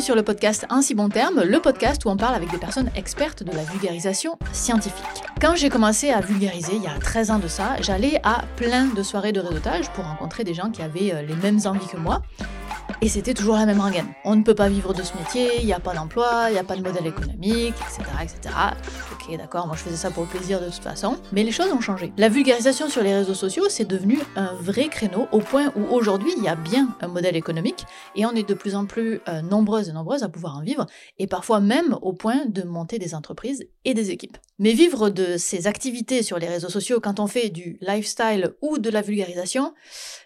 sur le podcast En si bon terme, le podcast où on parle avec des personnes expertes de la vulgarisation scientifique. Quand j'ai commencé à vulgariser il y a 13 ans de ça, j'allais à plein de soirées de réseautage pour rencontrer des gens qui avaient euh, les mêmes envies que moi. Et c'était toujours la même rengaine. On ne peut pas vivre de ce métier, il n'y a pas d'emploi, il n'y a pas de modèle économique, etc. etc. Ok, d'accord, moi je faisais ça pour le plaisir de toute façon. Mais les choses ont changé. La vulgarisation sur les réseaux sociaux, c'est devenu un vrai créneau au point où aujourd'hui il y a bien un modèle économique et on est de plus en plus euh, nombreuses et nombreuses à pouvoir en vivre et parfois même au point de monter des entreprises et des équipes. Mais vivre de ces activités sur les réseaux sociaux quand on fait du lifestyle ou de la vulgarisation,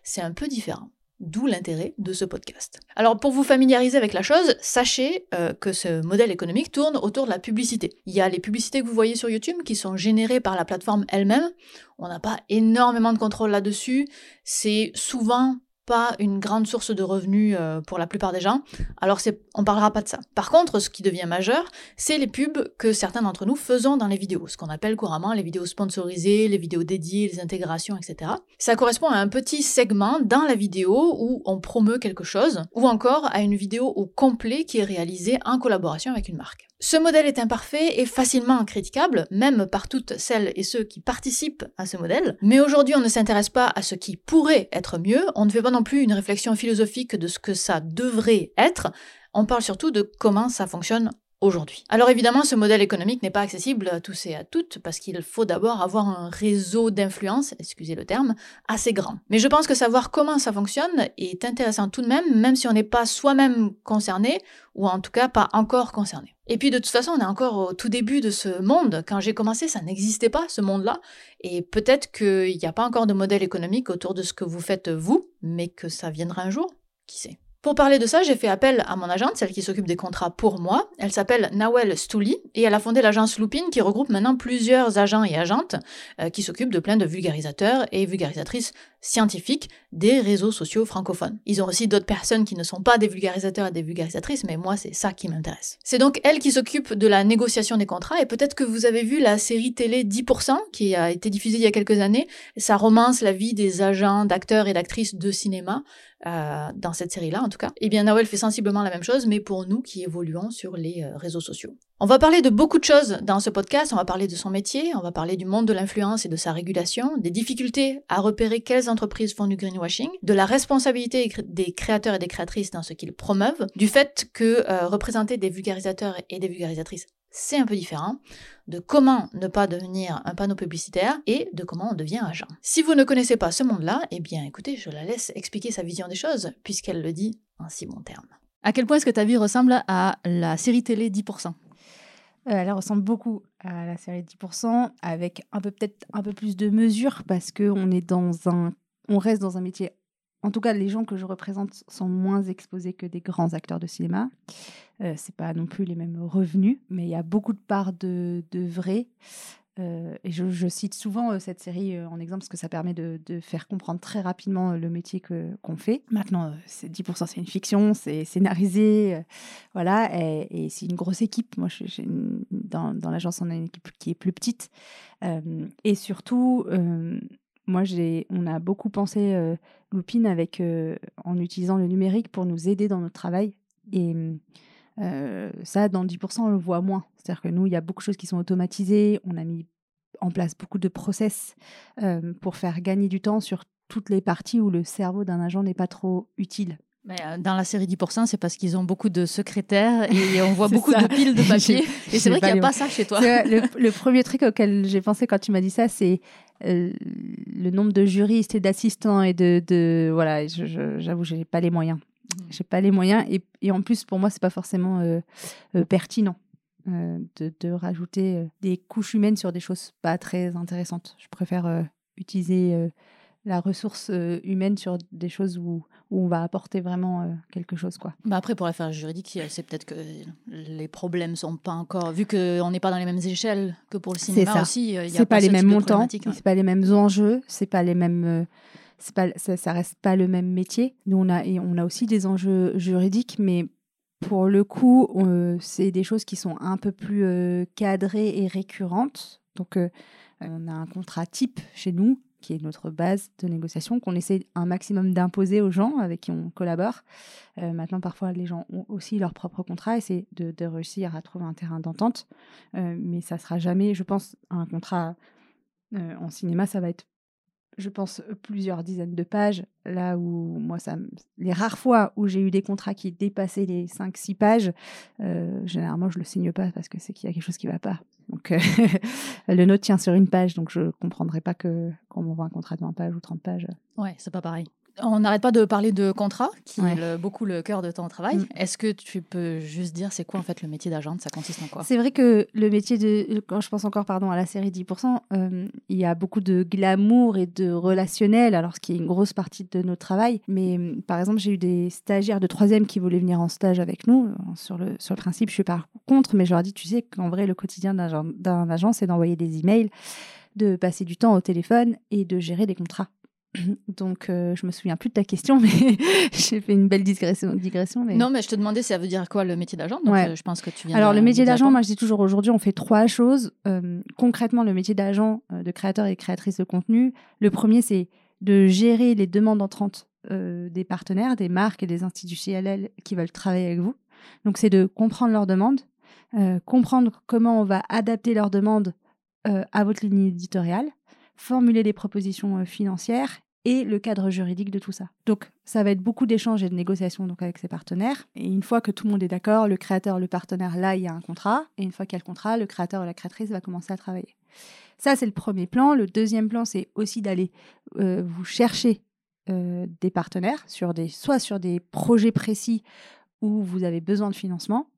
c'est un peu différent. D'où l'intérêt de ce podcast. Alors pour vous familiariser avec la chose, sachez euh, que ce modèle économique tourne autour de la publicité. Il y a les publicités que vous voyez sur YouTube qui sont générées par la plateforme elle-même. On n'a pas énormément de contrôle là-dessus. C'est souvent pas une grande source de revenus euh, pour la plupart des gens, alors on parlera pas de ça. Par contre, ce qui devient majeur, c'est les pubs que certains d'entre nous faisons dans les vidéos, ce qu'on appelle couramment les vidéos sponsorisées, les vidéos dédiées, les intégrations, etc. Ça correspond à un petit segment dans la vidéo où on promeut quelque chose, ou encore à une vidéo au complet qui est réalisée en collaboration avec une marque. Ce modèle est imparfait et facilement critiquable, même par toutes celles et ceux qui participent à ce modèle. Mais aujourd'hui, on ne s'intéresse pas à ce qui pourrait être mieux, on ne fait pas non plus une réflexion philosophique de ce que ça devrait être, on parle surtout de comment ça fonctionne aujourd'hui. Alors évidemment, ce modèle économique n'est pas accessible à tous et à toutes parce qu'il faut d'abord avoir un réseau d'influence, excusez le terme, assez grand. Mais je pense que savoir comment ça fonctionne est intéressant tout de même, même si on n'est pas soi-même concerné ou en tout cas pas encore concerné. Et puis de toute façon, on est encore au tout début de ce monde. Quand j'ai commencé, ça n'existait pas, ce monde-là. Et peut-être qu'il n'y a pas encore de modèle économique autour de ce que vous faites vous, mais que ça viendra un jour. Qui sait? Pour parler de ça, j'ai fait appel à mon agente, celle qui s'occupe des contrats pour moi. Elle s'appelle Nawel Stouli et elle a fondé l'agence Loupine qui regroupe maintenant plusieurs agents et agentes euh, qui s'occupent de plein de vulgarisateurs et vulgarisatrices scientifiques des réseaux sociaux francophones. Ils ont aussi d'autres personnes qui ne sont pas des vulgarisateurs et des vulgarisatrices, mais moi c'est ça qui m'intéresse. C'est donc elle qui s'occupe de la négociation des contrats et peut-être que vous avez vu la série télé 10% qui a été diffusée il y a quelques années. Ça romance la vie des agents, d'acteurs et d'actrices de cinéma euh, dans cette série-là en tout cas. Eh bien Nawel fait sensiblement la même chose, mais pour nous qui évoluons sur les euh, réseaux sociaux. On va parler de beaucoup de choses dans ce podcast, on va parler de son métier, on va parler du monde de l'influence et de sa régulation, des difficultés à repérer quelles entreprises font du greenwashing, de la responsabilité des créateurs et des créatrices dans ce qu'ils promeuvent, du fait que euh, représenter des vulgarisateurs et des vulgarisatrices c'est un peu différent, de comment ne pas devenir un panneau publicitaire et de comment on devient agent. Si vous ne connaissez pas ce monde-là, eh bien écoutez, je la laisse expliquer sa vision des choses, puisqu'elle le dit en si bons termes. À quel point est-ce que ta vie ressemble à la série télé 10% euh, elle ressemble beaucoup à la série 10%, avec un peu peut-être un peu plus de mesure parce que on est dans un, on reste dans un métier en tout cas, les gens que je représente sont moins exposés que des grands acteurs de cinéma. Euh, c'est pas non plus les mêmes revenus, mais il y a beaucoup de parts de, vrai. Euh, et je, cite souvent euh, cette série euh, en exemple parce que ça permet de, faire comprendre très rapidement le métier que, qu'on fait. Maintenant, c'est 10% c'est une fiction, c'est scénarisé, voilà, et, c'est une grosse équipe. Moi, dans, l'agence, on a une équipe qui est plus petite. et surtout, moi, j'ai, on a beaucoup pensé euh, avec, en utilisant le numérique pour nous aider dans notre travail. Et euh, ça, dans 10%, on le voit moins. C'est-à-dire que nous, il y a beaucoup de choses qui sont automatisées. On a mis en place beaucoup de process pour faire gagner du temps sur toutes les parties où le cerveau d'un agent n'est pas trop utile. Mais euh, dans la série 10%, c'est parce qu'ils ont beaucoup de secrétaires et on voit beaucoup de piles de papier. et c'est vrai qu'il n'y a pas ça chez toi. Le, premier truc auquel j'ai pensé quand tu m'as dit ça, c'est euh, le nombre de juristes et d'assistants et de, de voilà. J'avoue, je, n'ai pas les moyens. Mmh. J'ai pas les moyens et, et, en plus pour moi c'est pas forcément euh, pertinent. De, de, rajouter des couches humaines sur des choses pas très intéressantes. Je préfère utiliser la ressource humaine sur des choses où où on va apporter vraiment euh, quelque chose. Quoi. Bah après, pour l'affaire juridique, c'est peut-être que les problèmes sont pas encore. Vu qu'on n'est pas dans les mêmes échelles que pour le cinéma aussi, il y a pas, pas les mêmes montants, c'est pas les mêmes enjeux, c'est pas les mêmes. Euh, pas, ça, reste pas le même métier. Nous, on a, et on a aussi des enjeux juridiques, mais pour le coup, c'est des choses qui sont un peu plus euh, cadrées et récurrentes. Donc, on a un contrat type chez nous qui est notre base de négociation, qu'on essaie un maximum d'imposer aux gens avec qui on collabore. Euh, maintenant, parfois, les gens ont aussi leur propre contrat et c'est de, de, réussir à trouver un terrain d'entente. Euh, mais ça sera jamais, je pense, un contrat euh, en cinéma, ça va être je pense, plusieurs dizaines de pages. Là où moi, ça, les rares fois où j'ai eu des contrats qui dépassaient les 5-6 pages, euh, généralement, je le signe pas parce que c'est qu'il y a quelque chose qui va pas. Donc, euh, le note tient sur une page, donc je comprendrai pas que quand on voit un contrat de 20 pages ou 30 pages. Ouais, c'est pas pareil. On n'arrête pas de parler de contrat, qui est beaucoup le cœur de ton travail. Mm. Est-ce que tu peux juste dire c'est quoi en fait le métier d'agent? Ça consiste en quoi? C'est vrai que le métier de, quand je pense encore pardon à la série 10%, euh, il y a beaucoup de glamour et de relationnel, alors ce qui est une grosse partie de notre travail. Mais par exemple, j'ai eu des stagiaires de troisième qui voulaient venir en stage avec nous. Sur le sur le principe, je suis pas contre, mais je leur dis tu sais qu'en vrai le quotidien d'un agent, c'est d'envoyer des emails de passer du temps au téléphone et de gérer des contrats. Donc, euh, je me souviens plus de ta question, mais j'ai fait une belle digression. digression mais... Non, mais je te demandais ça veut dire quoi le métier d'agent. Euh, je pense que tu viens. Alors, le métier d'agent, moi, je dis toujours aujourd'hui, on fait trois choses. Euh, concrètement, le métier d'agent, de créateur et créatrice de contenu, le premier, c'est de gérer les demandes entrantes des partenaires, des marques et des institutionnels qui veulent travailler avec vous. Donc, c'est de comprendre leurs demandes, comprendre comment on va adapter leurs demandes à votre ligne éditoriale formuler des propositions financières et le cadre juridique de tout ça. Donc, ça va être beaucoup d'échanges et de négociations donc, avec ses partenaires. Et une fois que tout le monde est d'accord, le créateur, le partenaire, là, il y a un contrat. Et une fois qu'il y a le contrat, le créateur ou la créatrice va commencer à travailler. Ça, c'est le premier plan. Le deuxième plan, c'est aussi d'aller euh, vous chercher euh, des partenaires, sur des, soit sur des projets précis où vous avez besoin de financement,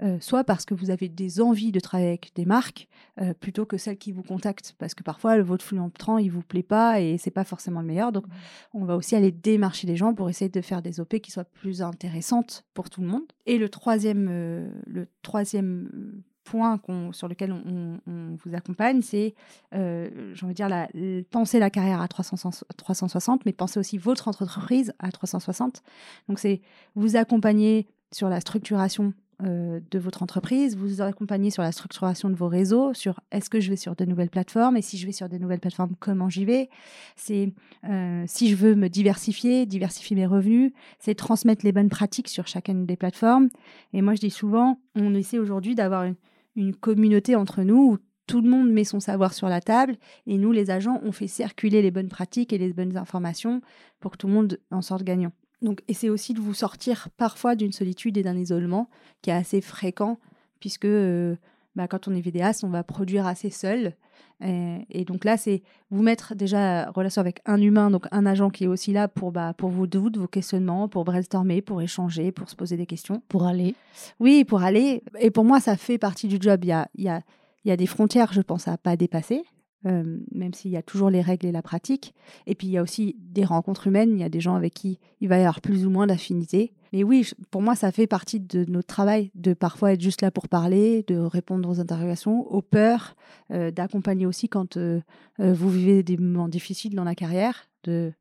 euh, soit parce que vous avez des envies de travailler avec des marques euh, plutôt que celles qui vous contactent, parce que parfois le votre flux il vous plaît pas et c'est pas forcément le meilleur. Donc mmh. on va aussi aller démarcher les gens pour essayer de faire des OP qui soient plus intéressantes pour tout le monde. Et le troisième, euh, le troisième point sur lequel on, vous accompagne, c'est, euh, j'ai envie de dire, la, penser la carrière à 360, mais penser aussi votre entreprise à 360. Donc, c'est vous accompagner sur la structuration euh, de votre entreprise, vous accompagner sur la structuration de vos réseaux, sur est-ce que je vais sur de nouvelles plateformes et si je vais sur des nouvelles plateformes, comment j'y vais? C'est euh, si je veux me diversifier, diversifier mes revenus, c'est transmettre les bonnes pratiques sur chacune des plateformes. Et moi, je dis souvent, on essaie aujourd'hui d'avoir une, une communauté entre nous où tout le monde met son savoir sur la table et nous, les agents, on fait circuler les bonnes pratiques et les bonnes informations pour que tout le monde en sorte gagnant. Donc, et c'est aussi de vous sortir parfois d'une solitude et d'un isolement qui est assez fréquent, puisque euh, bah, quand on est vidéaste, on va produire assez seul. Et, donc là, c'est vous mettre déjà en relation avec un humain, donc un agent qui est aussi là pour, bah, pour vos doutes, vos questionnements, pour brainstormer, pour échanger, pour se poser des questions. Pour aller. Oui, pour aller. Et pour moi, ça fait partie du job. Il y a, il y a, il y a des frontières, je pense, à pas dépasser. Euh, même s'il y a toujours les règles et la pratique. Et puis il y a aussi des rencontres humaines, il y a des gens avec qui il va y avoir plus ou moins d'affinité. Mais oui, pour moi, ça fait partie de notre travail de parfois être juste là pour parler, de répondre aux interrogations, aux peurs, euh, d'accompagner aussi quand euh, vous vivez des moments difficiles dans la carrière, de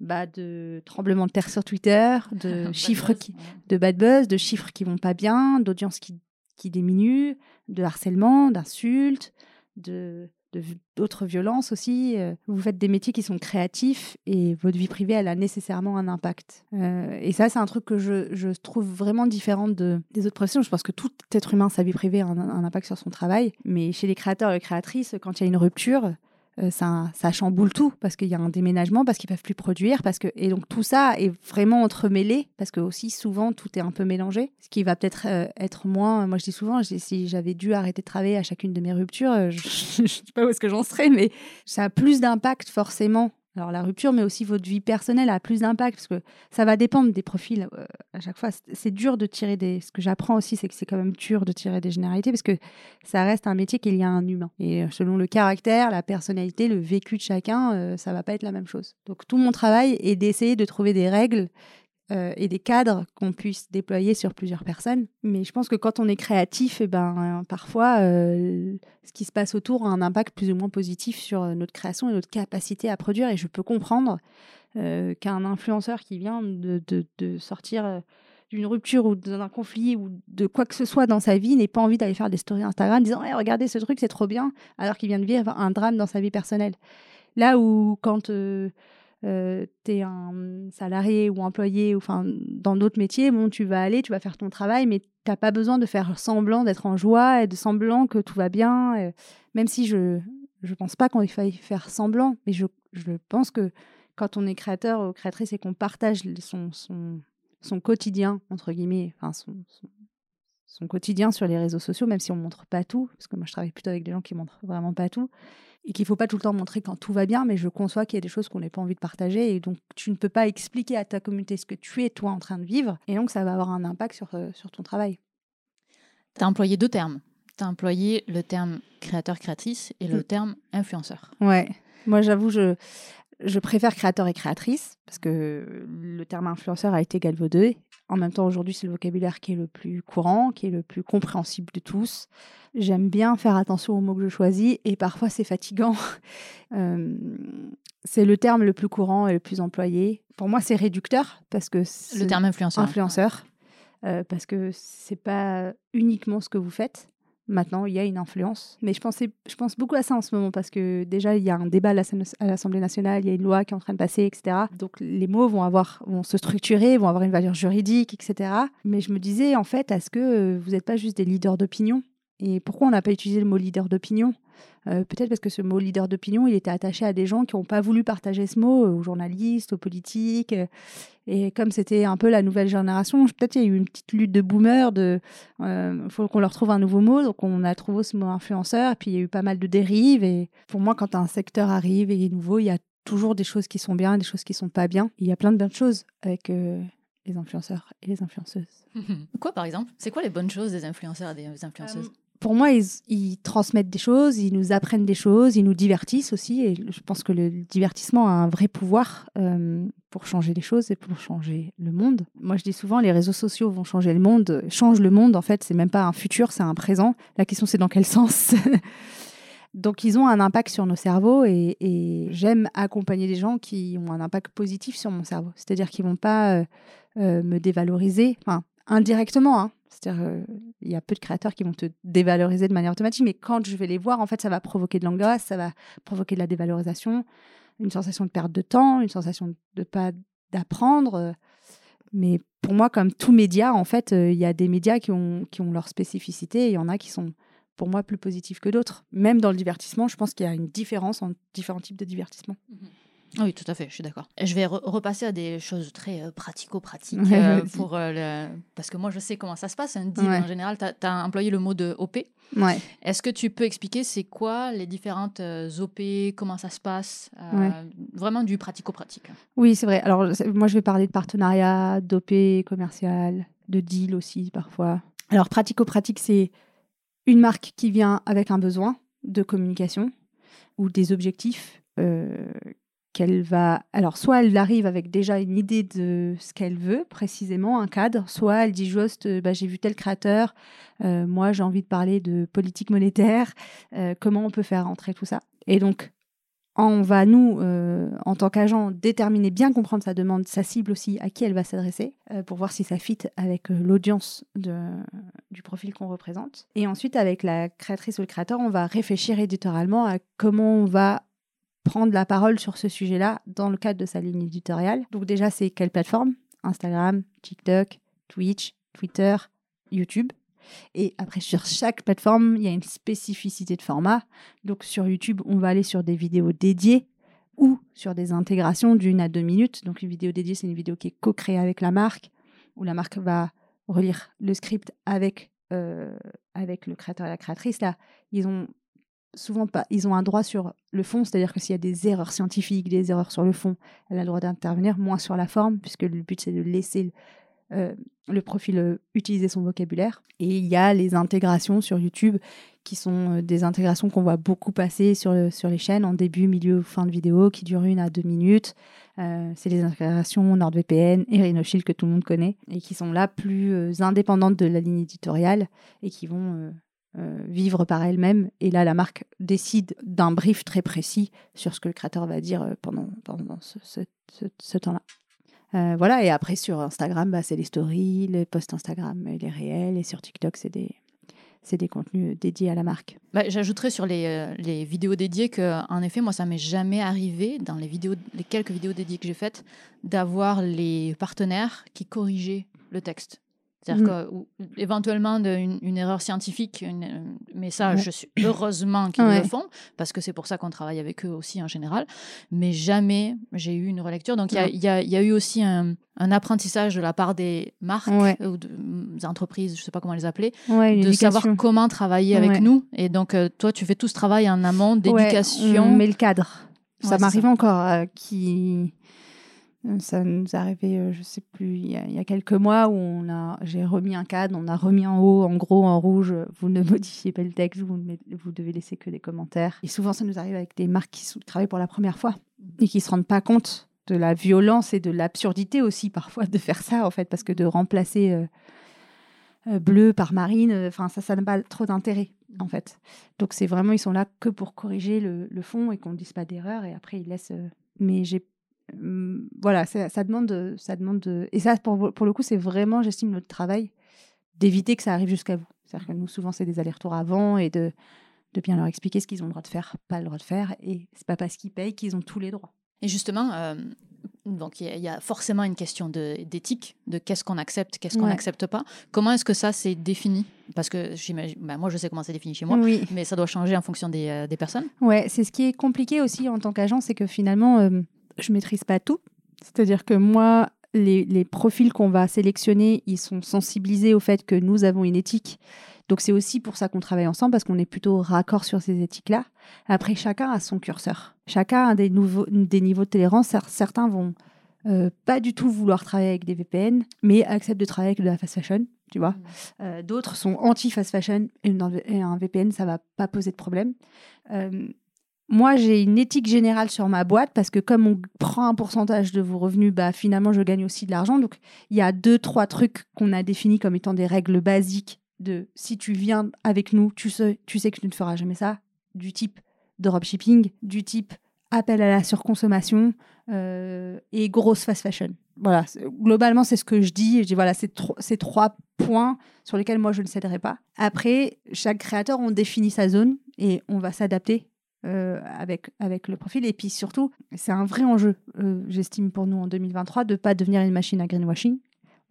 bah, de tremblements de terre sur Twitter, de chiffres qui, de bad buzz, de chiffres qui vont pas bien, d'audience qui, qui diminue, de harcèlement, d'insultes, de d'autres violences aussi. Euh, vous faites des métiers qui sont créatifs et votre vie privée, elle a nécessairement un impact. Euh, et ça, c'est un truc que je, trouve vraiment différent de, des autres professions. Je pense que tout être humain, sa vie privée a un, un impact sur son travail. Mais chez les créateurs et les créatrices, quand il y a une rupture, euh, ça, ça, chamboule tout parce qu'il y a un déménagement, parce qu'ils peuvent plus produire, parce que et donc tout ça est vraiment entremêlé parce que aussi souvent tout est un peu mélangé, ce qui va peut-être euh, être moins. Moi je dis souvent, si j'avais dû arrêter de travailler à chacune de mes ruptures, euh, je, ne sais pas où est-ce que j'en serais, mais ça a plus d'impact forcément alors la rupture, mais aussi votre vie personnelle a plus d'impact parce que ça va dépendre des profils euh, à chaque fois. C'est dur de tirer des. Ce que j'apprends aussi, c'est que c'est quand même dur de tirer des généralités parce que ça reste un métier qu'il y a un humain. Et euh, selon le caractère, la personnalité, le vécu de chacun, euh, ça va pas être la même chose. Donc tout mon travail est d'essayer de trouver des règles euh, et des cadres qu'on puisse déployer sur plusieurs personnes. Mais je pense que quand on est créatif, eh ben, euh, parfois, euh, ce qui se passe autour a un impact plus ou moins positif sur notre création et notre capacité à produire. Et je peux comprendre qu'un influenceur qui vient de, sortir d'une rupture ou d'un conflit ou de quoi que ce soit dans sa vie n'ait pas envie d'aller faire des stories Instagram disant regardez ce truc c'est trop bien alors qu'il vient de vivre un drame dans sa vie personnelle Là où quand euh, tu es un salarié ou employé, ou enfin dans d'autres métiers, bon, tu vas aller, tu vas faire ton travail, mais tu n'as pas besoin de faire semblant d'être en joie et de semblant que tout va bien. euh, même si je je pense pas qu'il faille faire semblant, mais je, je pense que quand on est créateur ou créatrice et qu'on partage son, son, son quotidien, entre guillemets, enfin son, son, son quotidien sur les réseaux sociaux, même si on montre pas tout, parce que moi je travaille plutôt avec des gens qui montrent vraiment pas tout, et qu'il faut pas tout le temps montrer quand tout va bien, mais je conçois qu'il y a des choses qu'on n'a pas envie de partager, et donc tu ne peux pas expliquer à ta communauté ce que tu es toi en train de vivre, et donc ça va avoir un impact sur, euh, sur ton travail. Tu as employé deux termes. Tu as employé le terme créateur-créatrice et le Mm. terme influenceur. Ouais. Moi, j'avoue, je, je préfère créateur et créatrice parce que le terme influenceur a été galvaudé. En même temps, aujourd'hui, c'est le vocabulaire qui est le plus courant, qui est le plus compréhensible de tous. J'aime bien faire attention aux mots que je choisis et parfois c'est fatigant. Euh, c'est le terme le plus courant et le plus employé. Pour moi, c'est réducteur parce que Le terme influenceur. influenceur euh, parce que c'est pas uniquement ce que vous faites. Maintenant, il y a une influence. Mais je, pensais, pense beaucoup à ça en ce moment parce que déjà, il y a un débat à l'Assemblée nationale, il y a une loi qui est en train de passer, etc. Donc les mots vont, avoir, vont se structurer, vont avoir une valeur juridique, etc. Mais je me disais, en fait, est-ce que euh, vous n'êtes pas juste des leaders d'opinion? Et pourquoi on n'a pas utilisé le mot leader d'opinion? Euh, Peut-être parce que ce mot leader d'opinion, il était attaché à des gens qui n'ont pas voulu partager ce mot, euh, aux journalistes, aux politiques. euh, et comme c'était un peu la nouvelle génération, peut-être il y a eu une petite lutte de boomers, de il faut qu'on leur trouve un nouveau mot, donc on a trouvé ce mot influenceur, et puis il y a eu pas mal de dérives. Et pour moi, quand un secteur arrive et est nouveau, il y a toujours des choses qui sont bien, des choses qui sont pas bien. Il y a plein de bonnes choses avec euh, les influenceurs et les influenceuses. Quoi, par exemple? C'est quoi les bonnes choses des influenceurs et des influenceuses? Pour moi, ils, transmettent des choses, ils nous apprennent des choses, ils nous divertissent aussi. Et je pense que le divertissement a un vrai pouvoir euh, pour changer les choses et pour changer le monde. Moi, je dis souvent, les réseaux sociaux vont changer le monde, changent le monde. En fait, c'est même pas un futur, c'est un présent. La question, c'est dans quel sens? Donc, ils ont un impact sur nos cerveaux et, j'aime accompagner des gens qui ont un impact positif sur mon cerveau. C'est-à-dire qu'ils vont pas euh, euh, me dévaloriser, indirectement. Hein. C'est-à-dire, euh, il y a peu de créateurs qui vont te dévaloriser de manière automatique, mais quand je vais les voir, en fait, ça va provoquer de l'angoisse, ça va provoquer de la dévalorisation, une sensation de perte de temps, une sensation de pas d'apprendre. euh. Mais pour moi, comme tout média, en fait, euh, il y a des médias qui ont, qui ont leur spécificité et il y en a qui sont, pour moi, plus positifs que d'autres. Même dans le divertissement, je pense qu'il y a une différence entre différents types de divertissement. Oui, tout à fait, je suis d'accord. Je vais re- repasser à des choses très euh, pratico-pratiques. Euh, pour, euh, le- Parce que moi, je sais comment ça se passe. Un deal, Ouais. en général, tu as, employé le mot de OP. Ouais. Est-ce que tu peux expliquer c'est quoi les différentes OP, comment ça se passe Ouais. Vraiment du pratico-pratique? Oui, c'est vrai. Alors, moi, je vais parler de partenariat, d'OP commercial, de deal aussi, parfois. Alors, pratico-pratique, c'est une marque qui vient avec un besoin de communication ou des objectifs euh, qu'elle va... Alors, soit elle arrive avec déjà une idée de ce qu'elle veut, précisément, un cadre, soit elle dit juste, euh, bah, j'ai vu tel créateur, euh, moi, j'ai envie de parler de politique monétaire, euh, comment on peut faire entrer tout ça. Et donc, on va, nous, en tant qu'agent, déterminer, bien comprendre sa demande, sa cible aussi, à qui elle va s'adresser, pour voir si ça fit avec l'audience du profil qu'on représente. Et ensuite, avec la créatrice ou le créateur, on va réfléchir éditorialement à comment on va prendre la parole sur ce sujet-là dans le cadre de sa ligne éditoriale. Donc déjà, c'est quelle plateforme? Instagram, TikTok, Twitch, Twitter, YouTube. Et après, sur chaque plateforme, il y a une spécificité de format. Donc sur YouTube, on va aller sur des vidéos dédiées ou sur des intégrations d'une à deux minutes. Donc une vidéo dédiée, c'est une vidéo qui est co-créée avec la marque, où la marque va relire le script avec, euh, avec le créateur et la créatrice. Là, ils ont souvent pas, ils ont un droit sur le fond, c'est-à-dire que s'il y a des erreurs scientifiques, des erreurs sur le fond, elle a le droit d'intervenir, moins sur la forme, puisque le but c'est de laisser euh, le profil euh, utiliser son vocabulaire. Et il y a les intégrations sur YouTube qui sont euh, des intégrations qu'on voit beaucoup passer sur, sur les chaînes en début, milieu fin de vidéo qui durent une à deux minutes. C'est les intégrations NordVPN et RhinoShield que tout le monde connaît et qui sont là plus indépendantes de la ligne éditoriale et qui vont vivre par elles-mêmes. Et là, la marque décide d'un brief très précis sur ce que le créateur va dire euh, pendant, pendant ce, temps-là. Euh, voilà, et après sur Instagram, bah, c'est les stories, les posts Instagram, les réels, et sur TikTok, c'est des, des contenus dédiés à la marque. Bah, J'ajouterais sur les, euh, les, vidéos dédiées que, en effet, moi, ça m'est jamais arrivé dans les vidéos, les quelques vidéos dédiées que j'ai faites, d'avoir les partenaires qui corrigeaient le texte. C'est-à-dire mmh. qu'éventuellement une, une, erreur scientifique, mais ça, je suis heureusement qu'ils le font, parce que c'est pour ça qu'on travaille avec eux aussi en général. Mais jamais j'ai eu une relecture. Donc il y, y, y, a eu aussi un, un, apprentissage de la part des marques ou des entreprises, je ne sais pas comment les appeler, de savoir comment travailler avec nous. Et donc euh, toi, tu fais tout ce travail en amont d'éducation. on met le cadre. Ça m'arrive encore euh, qui euh, ça nous est arrivé, euh, je sais plus, il y, a, quelques mois où on a, j'ai remis un cadre, on a remis en haut, en gros, en rouge, vous ne modifiez pas le texte, vous, vous devez laisser que des commentaires. Et souvent, ça nous arrive avec des marques qui travaillent pour la première fois et qui se rendent pas compte de la violence et de l'absurdité aussi parfois de faire ça en fait, parce que de remplacer euh, bleu par marine, ça, ça n'a pas trop d'intérêt en fait. Donc c'est vraiment, ils sont là que pour corriger le, fond et qu'on ne dise pas d'erreur et après ils laissent. mais j'ai voilà, ça, demande, ça demande et ça pour, pour le coup c'est vraiment, j'estime notre travail d'éviter que ça arrive jusqu'à vous. C'est-à-dire que nous souvent c'est des allers-retours avant et de, de bien leur expliquer ce qu'ils ont le droit de faire, pas le droit de faire, et c'est pas parce qu'ils payent qu'ils ont tous les droits. Et justement, euh, donc il y, a forcément une question d'éthique, de, qu'est-ce qu'on accepte, qu'est-ce qu'on n'accepte pas. Comment est-ce que ça c'est défini? Parce que j'imagine, bah, moi je sais comment c'est défini chez moi, mais ça doit changer en fonction des, euh, des personnes. Ouais, c'est ce qui est compliqué aussi en tant qu'agent, c'est que finalement euh, je maîtrise pas tout. C'est-à-dire que moi, les, profils qu'on va sélectionner, ils sont sensibilisés au fait que nous avons une éthique. Donc c'est aussi pour ça qu'on travaille ensemble, parce qu'on est plutôt raccord sur ces éthiques-là. Après, chacun a son curseur. Chacun a des, nouveaux, des niveaux de tolérance. Certains vont euh, pas du tout vouloir travailler avec des VPN, mais acceptent de travailler avec de la fast fashion, tu vois. Mmh. Euh, d'autres sont anti-fast fashion et, un VPN, ça va pas poser de problème. Euh, moi, j'ai une éthique générale sur ma boîte parce que comme on prend un pourcentage de vos revenus, bah, finalement, je gagne aussi de l'argent. Donc, il y a deux, trois trucs qu'on a définis comme étant des règles basiques de si tu viens avec nous, tu sais, que tu ne feras jamais ça, du type dropshipping, du type appel à la surconsommation euh, et grosse fast fashion. Voilà, globalement, c'est ce que je dis. Je dis voilà, c'est ces trois points sur lesquels moi je ne céderai pas. Après, chaque créateur, on définit sa zone et on va s'adapter euh, avec, avec le profil. Et puis surtout, c'est un vrai enjeu, euh, j'estime, pour nous en 2023, de ne pas devenir une machine à greenwashing.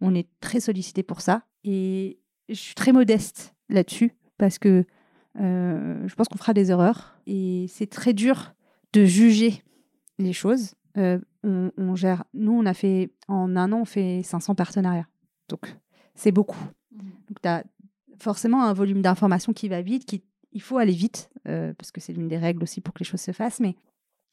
On est très sollicité pour ça. Et je suis très modeste là-dessus parce que euh, je pense qu'on fera des erreurs. Et c'est très dur de juger les choses. On, gère, nous, on a fait, en un an, on fait 500 partenariats. Donc, c'est beaucoup. Mmh. Donc, tu as forcément un volume d'informations qui va vite, qui il faut aller vite, euh, parce que c'est l'une des règles aussi pour que les choses se fassent. Mais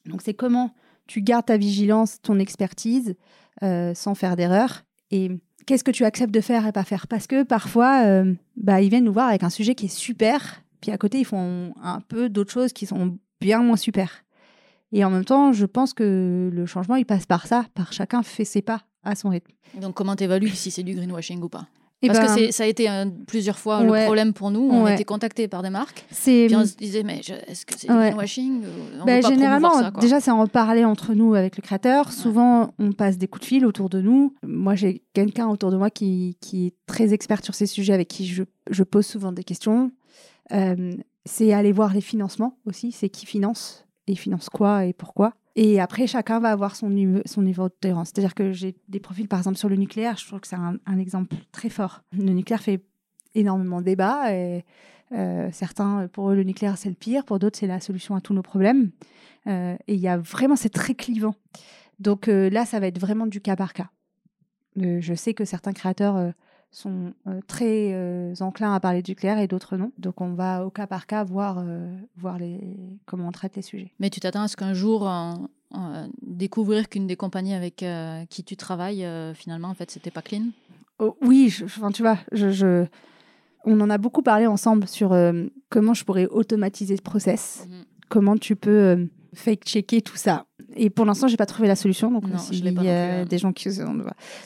donc, c'est comment tu gardes ta vigilance, ton expertise, euh, sans faire d'erreur. Et qu'est-ce que tu acceptes de faire et pas faire? Parce que parfois, euh, bah, ils viennent nous voir avec un sujet qui est super, puis à côté, ils font un peu d'autres choses qui sont bien moins super. Et en même temps, je pense que le changement, il passe par ça, par chacun fait ses pas à son rythme. Donc, comment tu évalues si c'est du greenwashing ou pas? Parce que ben, ça a été plusieurs fois le problème pour nous. On a été contactés par des marques. Puis on se disait, mais est-ce que c'est du greenwashing ben, Généralement, déjà, c'est en parler entre nous avec le créateur. Souvent, on passe des coups de fil autour de nous. Moi, j'ai quelqu'un autour de moi qui, qui, est très expert sur ces sujets, avec qui je, je pose souvent des questions. Euh, c'est aller voir les financements aussi. C'est qui finance et finance quoi et pourquoi? Et après, chacun va avoir son niveau, son niveau de tolérance. C'est-à-dire que j'ai des profils, par exemple, sur le nucléaire, je trouve que c'est un, exemple très fort. Le nucléaire fait énormément de débats. Et, euh, certains, pour eux, le nucléaire, c'est le pire. Pour d'autres, c'est la solution à tous nos problèmes. Euh, et il y a vraiment, c'est très clivant. Donc euh, là, ça va être vraiment du cas par cas. je sais que certains créateurs sont euh, très euh, enclins à parler du nucléaire et d'autres non. Donc on va au cas par cas voir, euh, voir les, comment on traite les sujets. Mais tu t'attends à ce qu'un jour, découvrir qu'une des compagnies avec qui tu travailles, finalement, en fait, c'était pas clean? Oh, Oui, enfin, tu vois, je, on en a beaucoup parlé ensemble sur comment je pourrais automatiser ce process, mhm. comment tu peux fake-checker tout ça. Et pour l'instant, j'ai pas trouvé la solution. Donc, il y a des gens qui.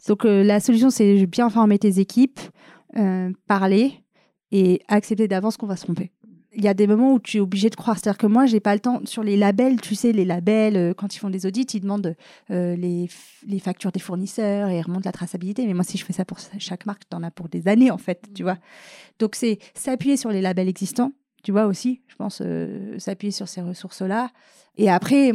Donc, euh, la solution, c'est bien informer tes équipes, euh, parler et accepter d'avance qu'on va se tromper. il y a des moments où tu es obligé de croire. C'est-à-dire que moi, j'ai pas le temps. Sur les labels, tu sais, les labels, euh, quand ils font des audits, ils demandent les, les, factures des fournisseurs et ils remontent la traçabilité. Mais moi, si je fais ça pour chaque marque, tu en as pour des années, en fait, tu vois. Donc, c'est s'appuyer sur les labels existants, tu vois, aussi, je pense, s'appuyer sur ces ressources-là. Et après,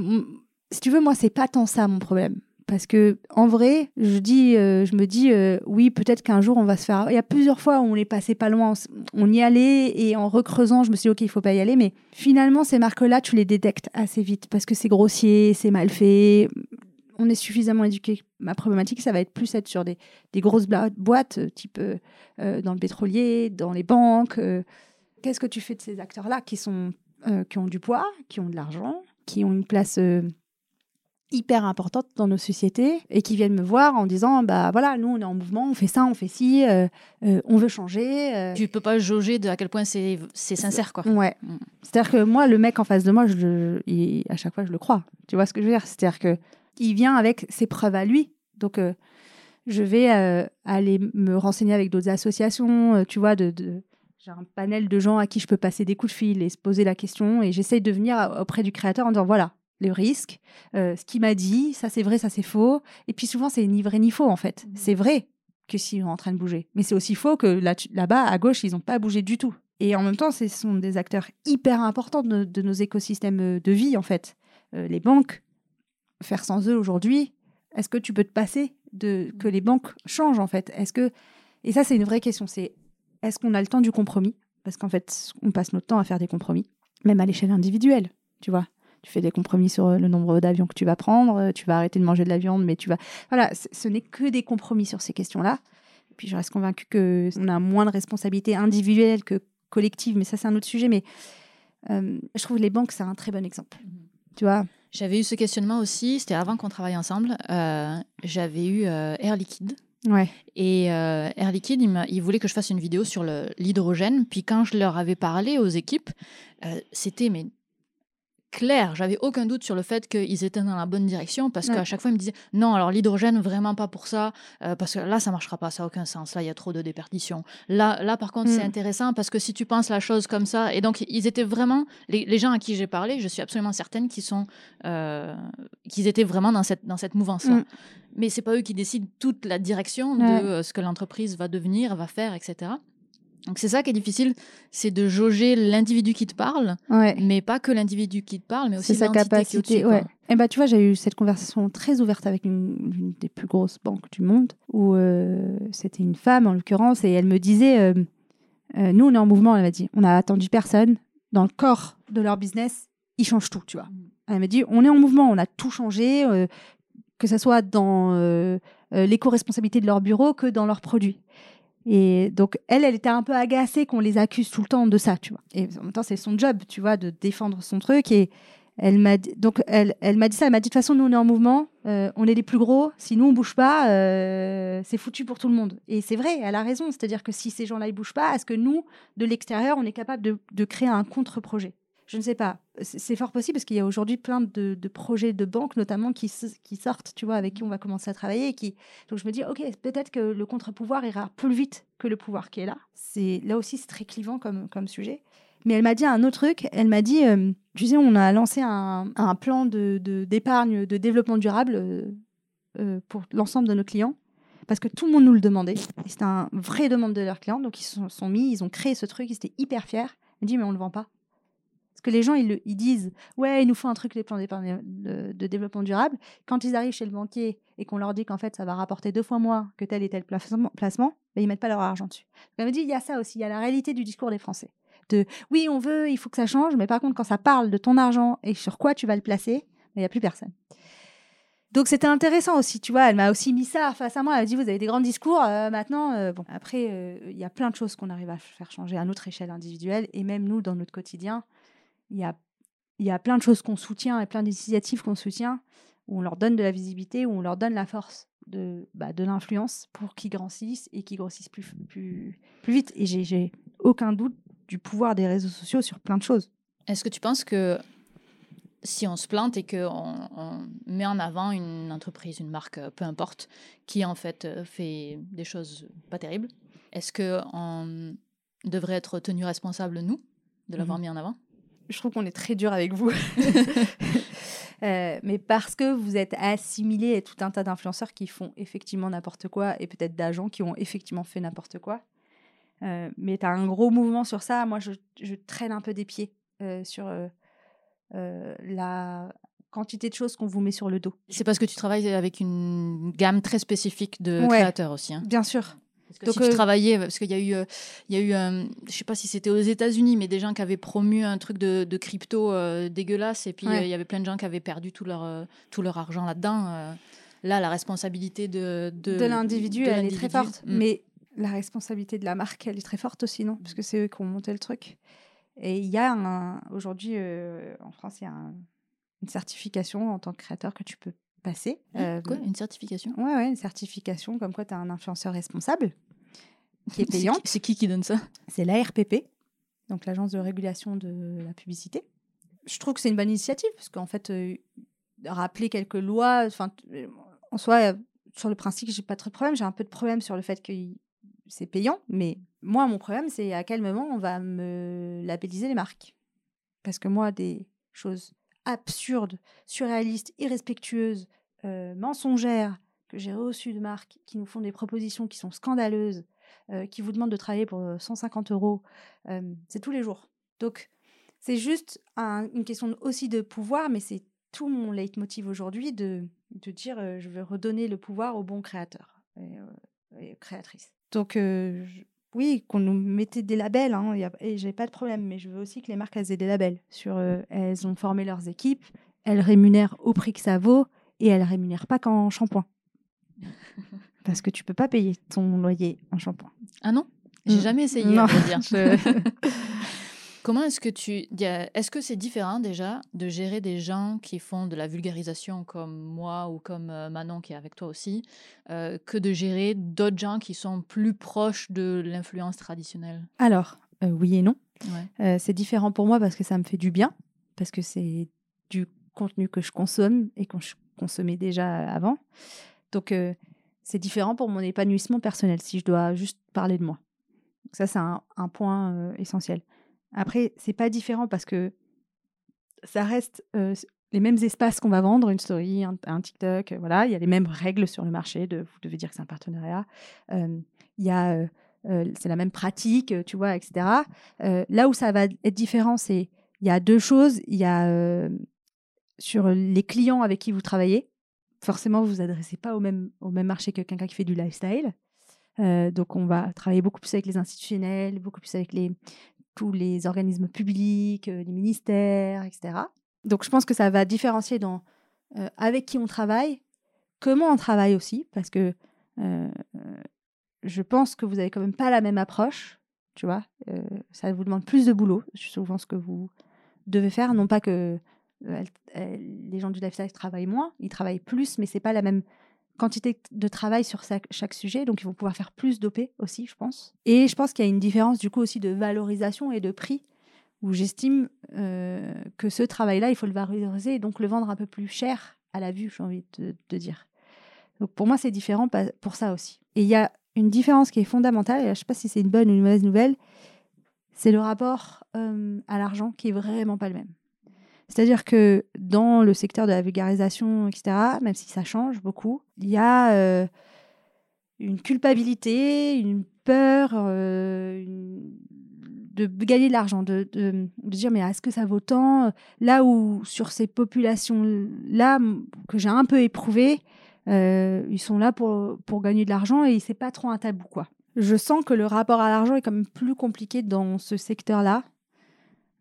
si tu veux, moi, c'est pas tant ça mon problème parce que en vrai, je dis, euh, je me dis, euh, oui, peut-être qu'un jour on va se faire. Il y a plusieurs fois où on est passé pas loin, on, y allait et en recreusant, je me suis dit, ok, il faut pas y aller. Mais finalement, ces marques-là, tu les détectes assez vite parce que c'est grossier, c'est mal fait. On est suffisamment éduqué. Ma problématique, ça va être plus être sur des, des grosses boîtes, euh, type dans le pétrolier, dans les banques. Qu'est-ce que tu fais de ces acteurs-là qui sont qui ont du poids, qui ont de l'argent, qui ont une place hyper importantes dans nos sociétés et qui viennent me voir en disant bah voilà nous on est en mouvement on fait ça on fait ci euh, euh, on veut changer euh. tu peux pas jauger de à quel point c'est sincère quoi. Ouais. Mm. c'est à dire que moi le mec en face de moi je à chaque fois je le crois. Tu vois ce que je veux dire? C'est à dire que il vient avec ses preuves à lui. Donc je vais aller me renseigner avec d'autres associations tu vois de, de j'ai un panel de gens à qui je peux passer des coups de fil et se poser la question et j'essaye de venir auprès du créateur en disant voilà le risque, euh, ce qu'il m'a dit, ça c'est vrai, ça c'est faux. Et puis souvent, c'est ni vrai ni faux en fait. Mmh. C'est vrai que s'ils sont en train de bouger. Mais c'est aussi faux que là-bas, à gauche, ils n'ont pas bougé du tout. Et en même temps, ce sont des acteurs hyper importants de, nos écosystèmes de vie en fait. Euh, les banques, faire sans eux aujourd'hui, est-ce que tu peux te passer de que les banques changent en fait? Est-ce que et ça c'est une vraie question, c'est est-ce qu'on a le temps du compromis? Parce qu'en fait, on passe notre temps à faire des compromis, même à l'échelle individuelle, tu vois? Tu fais des compromis sur euh, le nombre d'avions que tu vas prendre, euh, tu vas arrêter de manger de la viande, mais tu vas... Voilà, ce n'est que des compromis sur ces questions-là. Puis je reste convaincue qu'on a moins de responsabilités individuelles que collectives, mais ça c'est un autre sujet. Mais euh, je trouve que les banques, c'est un très bon exemple. Mhm. Tu vois? J'avais eu ce questionnement aussi, c'était avant qu'on travaille ensemble. J'avais eu Air Liquide. Ouais. Et Air Liquide, il, il, voulait que je fasse une vidéo sur l'hydrogène. Puis quand je leur avais parlé aux équipes, c'était mais clair. J'avais aucun doute sur le fait qu'ils étaient dans la bonne direction parce qu'à chaque fois, ils me disaient non, alors l'hydrogène, vraiment pas pour ça, euh, parce que là, ça marchera pas, ça n'a aucun sens. Là, il y a trop de déperdition. Là, là par contre, c'est mm. intéressant parce que si tu penses la chose comme ça, et donc, ils étaient vraiment, les, gens à qui j'ai parlé, je suis absolument certaine qu'ils sont, euh, qu'ils étaient vraiment dans cette, dans cette mouvance-là. Mm. Mais c'est pas eux qui décident toute la direction de euh, ce que l'entreprise va devenir, va faire, etc. Donc c'est ça qui est difficile, c'est de jauger l'individu qui te parle, mais pas que l'individu qui te parle, mais aussi sa capacité. ouais. Et bah tu vois, j'ai eu cette conversation très ouverte avec une, des plus grosses banques du monde, où euh, c'était une femme en l'occurrence, et elle me disait, euh, euh, nous on est en mouvement, elle m'a dit, on a attendu personne dans le corps de leur business, ils changent tout, tu vois. Elle m'a dit, on est en mouvement, on a tout changé, que ce soit dans l'éco-responsabilité de leur bureau que dans leurs produits. Et donc, elle, elle était un peu agacée qu'on les accuse tout le temps de ça, tu vois. Et en même temps, c'est son job, tu vois, de défendre son truc. Et elle m'a donc elle, elle m'a dit ça. Elle m'a dit de toute façon, nous on est en mouvement, euh, on est les plus gros. Si nous on bouge pas, euh, c'est foutu pour tout le monde. Et c'est vrai, elle a raison. C'est-à-dire que si ces gens-là ils bougent pas, est-ce que nous, de l'extérieur, on est capable de, de créer un contre-projet? Je ne sais pas. C'est fort possible parce qu'il y a aujourd'hui plein de, projets de banques, notamment, qui, sortent, tu vois, avec qui on va commencer à travailler. Donc je me dis, OK, peut-être que le contre-pouvoir ira plus vite que le pouvoir qui est là. C'est Là aussi, c'est très clivant comme, sujet. Mais elle m'a dit un autre truc. Elle m'a dit, euh, tu sais, on a lancé un, plan d'épargne, de, de, développement durable euh, euh, pour l'ensemble de nos clients parce que tout le monde nous le demandait. C'était un vrai demande de leurs clients. Donc, ils se sont, sont, mis, ils ont créé ce truc, ils étaient hyper fiers. Elle dit, mais on ne le vend pas. Parce que les gens, ils, ils, disent Ouais, il nous faut un truc, les plans de, développement durable. Quand ils arrivent chez le banquier et qu'on leur dit qu'en fait, ça va rapporter deux fois moins que tel et tel placement, placement ben, ils mettent pas leur argent dessus. Elle me dit Il y a ça aussi, il y a la réalité du discours des Français. De oui, on veut, il faut que ça change, mais par contre, quand ça parle de ton argent et sur quoi tu vas le placer, ben, il n'y a plus personne. Donc c'était intéressant aussi, tu vois, elle m'a aussi mis ça face à moi, elle a dit vous avez des grands discours, euh, maintenant, euh, bon, après, euh, il y a plein de choses qu'on arrive à faire changer à notre échelle individuelle, et même nous, dans notre quotidien, il y a, y a plein de choses qu'on soutient et plein d'initiatives qu'on soutient, où on leur donne de la visibilité, où on leur donne la force de, bah, de l'influence pour qu'ils grossissent et qu'ils grossissent plus, plus, plus vite. Et j'ai aucun doute du pouvoir des réseaux sociaux sur plein de choses. Est-ce que tu penses que si on se plante et qu'on on met en avant une entreprise, une marque, peu importe, qui en fait fait des choses pas terribles, est-ce qu'on devrait être tenu responsable, nous, de l'avoir Mhm. mis en avant? Je trouve qu'on est très dur avec vous. Euh, mais parce que vous êtes assimilé à tout un tas d'influenceurs qui font effectivement n'importe quoi et peut-être d'agents qui ont effectivement fait n'importe quoi. Euh, mais tu as un gros mouvement sur ça. Moi, je, je traîne un peu des pieds euh, sur la quantité de choses qu'on vous met sur le dos. C'est parce que tu travailles avec une gamme très spécifique de Ouais. créateurs aussi. hein. Bien sûr. Parce que Donc, si tu euh, travaillais, parce qu'il y a eu, euh, il y a eu, euh, je sais pas si c'était aux États-Unis, mais des gens qui avaient promu un truc de, de crypto euh, dégueulasse, et puis Ouais. il y avait plein de gens qui avaient perdu tout leur, euh, tout leur argent là-dedans. là, la responsabilité de de, de l'individu, elle est très forte. mm. Mais la responsabilité de la marque, elle est très forte aussi, non? Parce que c'est eux qui ont monté le truc. Et il y a un- aujourd'hui en France, il y a un- une certification en tant que créateur que tu peux passer. Euh, Quoi, une certification? Ouais, ouais, une certification comme quoi tu es un influenceur responsable qui est payante. qui- C'est qui qui donne ça? C'est l'ARPP, donc l'Agence de régulation de la publicité. Je trouve que c'est une bonne initiative, parce qu'en fait, euh, rappeler quelques lois, enfin, euh, en soi, euh, sur le principe, j'ai pas trop de problème. J'ai un peu de problème sur le fait que c'est payant, mais moi, mon problème, c'est à quel moment on va me labelliser les marques? Parce que moi, des choses absurdes, surréalistes, irrespectueuses, euh, mensongères que j'ai reçues de marques qui nous font des propositions qui sont scandaleuses, euh, qui vous demandent de travailler pour euh, 150 euros, euh, c'est tous les jours. Donc, c'est juste un- une question aussi de pouvoir, mais c'est tout mon leitmotiv aujourd'hui de, de dire je veux redonner le pouvoir aux bons créateurs et, et créatrices. Donc, je- oui, qu'on nous mettait des labels, hein, y a- et j'ai pas de problème, mais je veux aussi que les marques elles aient des labels. Sur, euh, elles ont formé leurs équipes, elles rémunèrent au prix que ça vaut, et elles rémunèrent pas qu'en shampoing. Parce que tu peux pas payer ton loyer en shampoing. Ah non? J'ai Mm. jamais essayé, Non, à dire. je- Comment est-ce que tu. Est-ce que c'est différent déjà de gérer des gens qui font de la vulgarisation comme moi ou comme euh, Manon qui est avec toi aussi, euh, que de gérer d'autres gens qui sont plus proches de l'influence traditionnelle? Alors, euh, oui et non. Ouais. Euh, c'est différent pour moi parce que ça me fait du bien, parce que c'est du contenu que je consomme et que je consommais déjà avant. Donc, c'est différent pour mon épanouissement personnel, si je dois juste parler de moi. Donc ça, c'est un, un point essentiel. Après, c'est pas différent parce que ça reste les mêmes espaces qu'on va vendre, une story, un, TikTok, voilà. Il y a les mêmes règles sur le marché, vous devez dire que c'est un partenariat. Il y a... c'est la même pratique, tu vois, etc. Là où ça va être différent, c'est il y a deux choses. Il y a sur les clients avec qui vous travaillez. Forcément, vous vous adressez pas au même, au même marché que quelqu'un qui fait du lifestyle. Donc, on va travailler beaucoup plus avec les institutionnels, beaucoup plus avec les, tous les organismes publics, euh, les ministères, etc. Donc, je pense que ça va différencier dans euh, avec qui on travaille, comment on travaille aussi, parce que euh, je pense que vous avez quand même pas la même approche, tu vois. Ça vous demande plus de boulot, souvent ce que vous devez faire. Non pas que les gens du lifestyle travaillent moins, ils travaillent plus, mais c'est pas la même quantité de travail sur chaque, sujet, donc ils vont pouvoir faire plus d'OP aussi, je pense. Et je pense qu'il y a une différence du coup aussi de valorisation et de prix, où j'estime euh, que ce travail-là, il faut le valoriser et donc le vendre un peu plus cher à la vue, j'ai envie de, de dire. Donc pour moi, c'est différent pour ça aussi. Et il y a une différence qui est fondamentale, et je ne sais pas si c'est une bonne ou une mauvaise nouvelle, c'est le rapport euh, à l'argent qui est vraiment pas le même. C'est-à-dire que dans le secteur de la vulgarisation, etc., même si ça change beaucoup, il y a euh, une culpabilité, une peur euh, de gagner de l'argent, de, dire mais est-ce que ça vaut tant? Là où sur ces populations-là que j'ai un peu éprouvées, euh, ils sont là pour, pour gagner de l'argent et c'est pas trop un tabou quoi. Je sens que le rapport à l'argent est quand même plus compliqué dans ce secteur-là.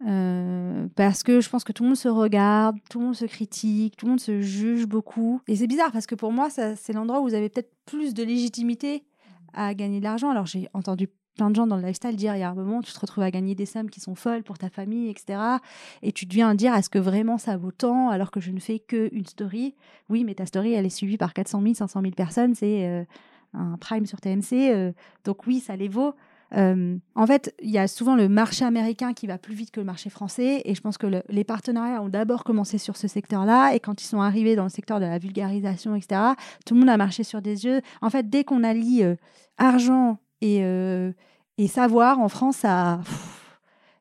Euh, parce que je pense que tout le monde se regarde, tout le monde se critique, tout le monde se juge beaucoup. Et c'est bizarre parce que pour moi, c'est l'endroit où vous avez peut-être plus de légitimité à gagner de l'argent. Alors j'ai entendu plein de gens dans le lifestyle dire il y a un moment, tu te retrouves à gagner des sommes qui sont folles pour ta famille, etc. Et tu deviens dire est-ce que vraiment ça vaut tant alors que je ne fais qu'une story? Oui, mais ta story, elle est suivie par 400 000, 500 000 personnes. C'est euh, un prime sur TMC. euh, donc oui, ça les vaut. Euh, en fait, il y a souvent le marché américain qui va plus vite que le marché français, et je pense que le- les partenariats ont d'abord commencé sur ce secteur-là, et quand ils sont arrivés dans le secteur de la vulgarisation, etc., tout le monde a marché sur des yeux. En fait, dès qu'on allie euh, argent et, euh, savoir, en France, ça,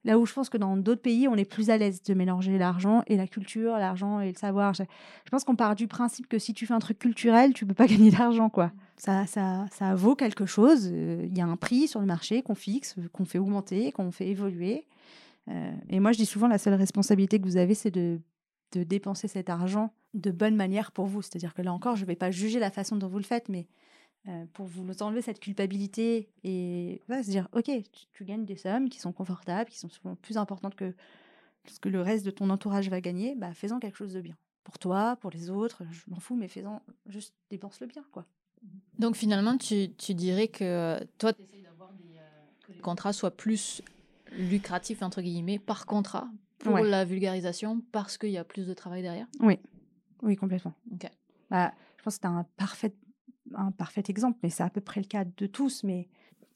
Là où je pense que dans d'autres pays, on est plus à l'aise de mélanger l'argent et la culture, l'argent et le savoir. Je, pense qu'on part du principe que si tu fais un truc culturel, tu peux pas gagner d'argent, quoi. Ça, ça, ça vaut quelque chose. euh, Il y a un prix sur le marché qu'on fixe, qu'on fait augmenter, qu'on fait évoluer. Euh, et moi, je dis souvent, la seule responsabilité que vous avez, c'est de, de dépenser cet argent de bonne manière pour vous. C'est-à-dire que là encore, je ne vais pas juger la façon dont vous le faites, mais euh, pour vous enlever cette culpabilité et voilà, se dire, OK, tu, tu gagnes des sommes qui sont confortables, qui sont souvent plus importantes que ce que le reste de ton entourage va gagner, bah, fais-en quelque chose de bien. Pour toi, pour les autres, je m'en fous, mais fais-en, juste dépense-le bien, quoi. Donc finalement, tu, tu dirais que euh, toi, tu essayes d'avoir des, euh, que les contrats soient plus lucratifs, entre guillemets, par contrat, pour Ouais. la vulgarisation, parce qu'il y a plus de travail derrière? Oui, complètement. Ok. Bah, je pense que c'est un parfait, un parfait exemple, mais c'est à peu près le cas de tous. Mais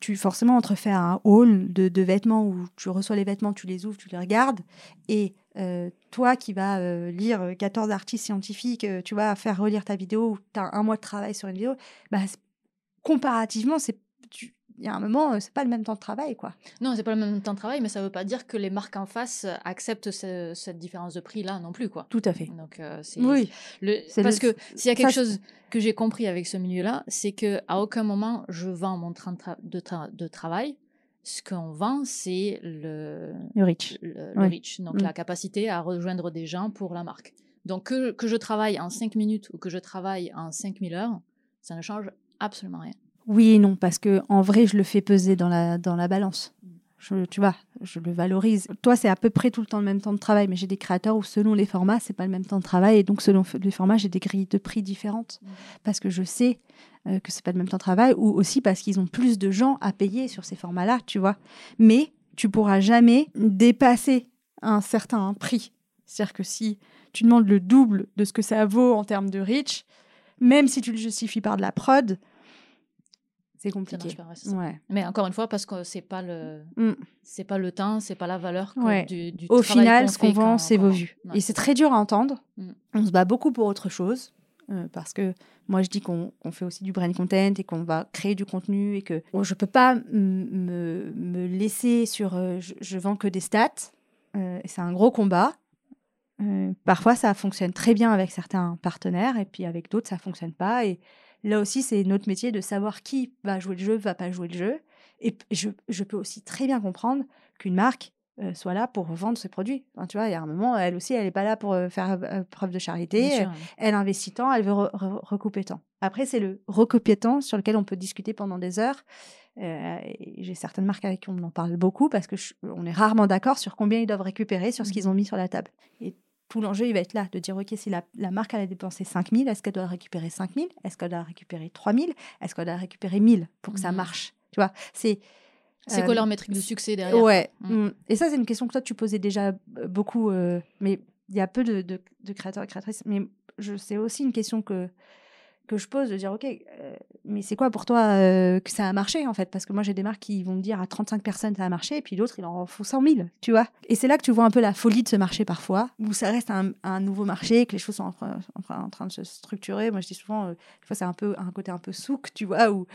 tu forcément entre faire un haul de, vêtements où tu reçois les vêtements, tu les ouvres, tu les regardes, et euh, toi qui vas euh, lire 14 artistes scientifiques, euh, tu vas faire relire ta vidéo, tu as un mois de travail sur une vidéo, bah, comparativement, c'est il y a un moment, euh, c'est pas le même temps de travail, quoi. Non, c'est pas le même temps de travail, mais ça veut pas dire que les marques en face euh, acceptent ce- cette différence de prix-là non plus, quoi. Tout à fait. Donc, euh, c'est Oui, le- parce le- que s'il y a quelque ça, chose que j'ai compris avec ce milieu-là, c'est que à aucun moment je vends mon train de, tra- de, tra- de travail. Ce qu'on vend, c'est le, le rich. le, le Ouais. reach, donc Mm. la capacité à rejoindre des gens pour la marque. Donc que, que je travaille en 5 minutes ou que je travaille en 5000 heures, ça ne change absolument rien. Oui et non, parce que en vrai, je le fais peser dans la, dans la balance. Je, tu vois, je le valorise. Toi, c'est à peu près tout le temps le même temps de travail, mais j'ai des créateurs où selon les formats, c'est pas le même temps de travail, et donc selon les formats, j'ai des grilles de prix différentes, Mm. parce que je sais euh, que c'est pas le même temps de travail, ou aussi parce qu'ils ont plus de gens à payer sur ces formats-là, tu vois. Mais tu pourras jamais dépasser un certain prix. C'est-à-dire que si tu demandes le double de ce que ça vaut en termes de reach, même si tu le justifies par de la prod, c'est compliqué. pas, ouais, ça. Mais encore une fois, parce que c'est pas le, Mm. c'est pas le temps, c'est pas la valeur que Ouais. du, du Au final, ce qu'on vend, c'est vos vues. Et c'est très dur à entendre. Mm. On se bat beaucoup pour autre chose. euh, parce que moi, je dis qu'on fait aussi du brand content et qu'on va créer du contenu et que bon, je peux pas me, me laisser sur euh, je, je vends que des stats. euh, c'est un gros combat. Parfois, ça fonctionne très bien avec certains partenaires et puis avec d'autres, ça fonctionne pas. Et là aussi, c'est notre métier de savoir qui va jouer le jeu, va pas jouer le jeu. Et je, je peux aussi très bien comprendre qu'une marque euh, soit là pour vendre ses produits. Enfin, tu vois, il y a un moment, elle aussi, elle n'est pas là pour euh, faire euh, preuve de charité. Elle investit tant, elle veut re- re- recouper tant. Après, c'est le recouper tant sur lequel on peut discuter pendant des heures. J'ai certaines marques avec qui on en parle beaucoup parce que je- on est rarement d'accord sur combien ils doivent récupérer sur ce qu'ils ont mis sur la table. Et tout l'enjeu, il va être là, de dire, OK, si la, la marque, elle a dépensé 5 000, est-ce qu'elle doit récupérer 5 000 Est-ce qu'elle doit récupérer 3 000 Est-ce qu'elle doit récupérer 1000 pour que ça Mhm. marche? Tu vois, c'est... C'est euh, quoi leur métrique de succès derrière? Ouais. Mm. mm. Et ça, c'est une question que toi, tu posais déjà euh, beaucoup, euh, mais il y a peu de, de- de créateurs et créatrices. Mais je, c'est aussi une question que, que je pose, de dire, OK, euh, mais c'est quoi pour toi euh, que ça a marché, en fait? Parce que moi, j'ai des marques qui vont me dire à 35 personnes, ça a marché, et puis d'autres, il en faut 100 000, tu vois? Et c'est là que tu vois un peu la folie de ce marché parfois, où ça reste un, nouveau marché, que les choses sont en, en train- de se structurer. Moi, je dis souvent, euh, des fois, c'est un peu un côté un peu souk, tu vois, où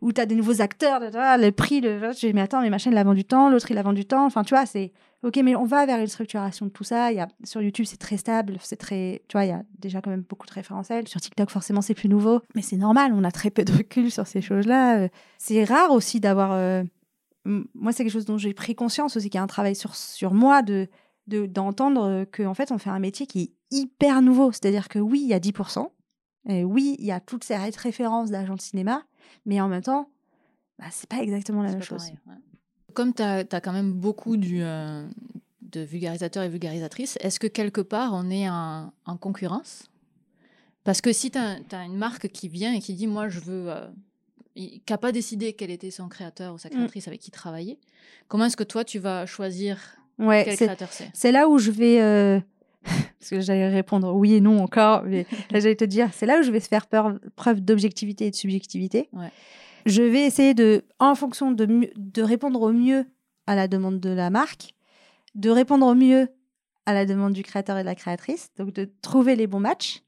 où tu as des nouveaux acteurs, le prix, le... je dis, mais attends, mais ma chaîne, il a vendu du temps, l'autre, il a vendu du temps. Enfin, tu vois, c'est OK, mais on va vers une structuration de tout ça. Il y a... Sur YouTube, c'est très stable, c'est très. Tu vois, il y a déjà quand même beaucoup de référentiels. Sur TikTok, forcément, c'est plus nouveau. Mais c'est normal, on a très peu de recul sur ces choses-là. Euh, C'est rare aussi d'avoir. euh, Moi, c'est quelque chose dont j'ai pris conscience aussi, qu'il y a un travail sur, sur moi de de- d'entendre qu'en fait, on fait un métier qui est hyper nouveau. C'est-à-dire que oui, il y a 10%. Et oui, il y a toutes ces ré- références d'agents de cinéma, mais en même temps, bah, c'est pas exactement la même chose. pareil, ouais. Comme tu as, quand même beaucoup du, euh, de vulgarisateurs et vulgarisatrices, est-ce que quelque part on est en, en concurrence? Parce que si tu as, une marque qui vient et qui dit Moi, je veux. euh, qui n'a pas décidé quel était son créateur ou sa créatrice avec qui travailler, comment est-ce que toi tu vas choisir Ouais, quel créateur c'est? c'est là où je vais. euh, Parce que j'allais répondre oui et non encore, mais là j'allais te dire, c'est là où je vais faire preuve d'objectivité et de subjectivité. Ouais. Je vais essayer de, en fonction de, de répondre au mieux à la demande de la marque, de répondre au mieux à la demande du créateur et de la créatrice, donc de trouver les bons matchs.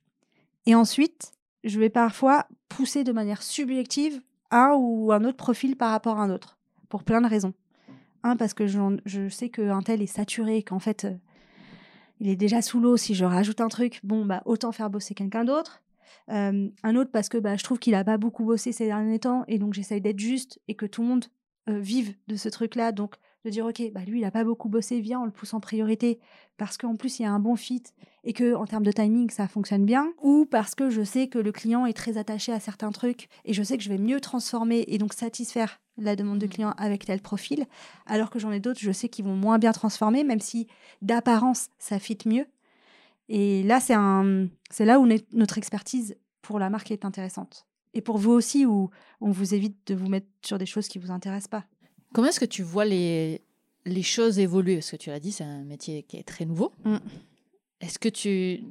Et ensuite, je vais parfois pousser de manière subjective un ou un autre profil par rapport à un autre, pour plein de raisons. Un, parce que je sais qu'un tel est saturé, qu'en fait, euh, il est déjà sous l'eau. Si je rajoute un truc, bon, bah, autant faire bosser quelqu'un d'autre. Euh, un autre, parce que bah, je trouve qu'il a pas beaucoup bossé ces derniers temps, et donc j'essaye d'être juste et que tout le monde euh, vive de ce truc-là. Donc, de dire, OK, bah, lui, il a pas beaucoup bossé, viens, on le pousse en priorité, parce qu'en plus, il y a un bon fit et que en termes de timing, ça fonctionne bien. Ou parce que je sais que le client est très attaché à certains trucs, et je sais que je vais mieux transformer et donc satisfaire la demande de Mhm. client avec tel profil, alors que j'en ai d'autres, je sais qu'ils vont moins bien transformer, même si d'apparence, ça fit mieux. Et là, c'est un, c'est là où ne- notre expertise pour la marque est intéressante. Et pour vous aussi, où on vous évite de vous mettre sur des choses qui vous intéressent pas. Comment est-ce que tu vois les, les choses évoluer? Parce que tu l'as dit, c'est un métier qui est très nouveau. Mm. Est-ce que tu.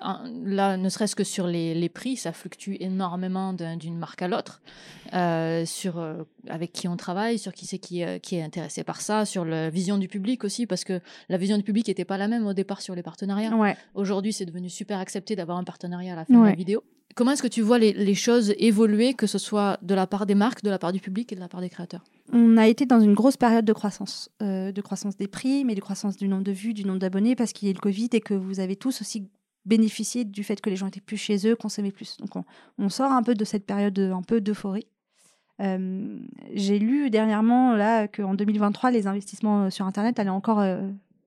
Là, ne serait-ce que sur les, les prix, ça fluctue énormément d'un- d'une marque à l'autre. euh, sur euh, avec qui on travaille, sur qui c'est qui, euh, qui est intéressé par ça, sur la vision du public aussi, parce que la vision du public n'était pas la même au départ sur les partenariats. Ouais. Aujourd'hui, c'est devenu super accepté d'avoir un partenariat à la fin de la vidéo. Comment est-ce que tu vois les, choses évoluer, que ce soit de la part des marques, de la part du public et de la part des créateurs? On a été dans une grosse période de croissance, euh, de croissance des prix, mais de croissance du nombre de vues, du nombre d'abonnés, parce qu'il y a le Covid et que vous avez tous aussi bénéficié du fait que les gens étaient plus chez eux, consommaient plus. Donc on, sort un peu de cette période de- un peu d'euphorie. Euh, J'ai lu dernièrement là qu'en 2023, les investissements sur Internet allaient encore euh,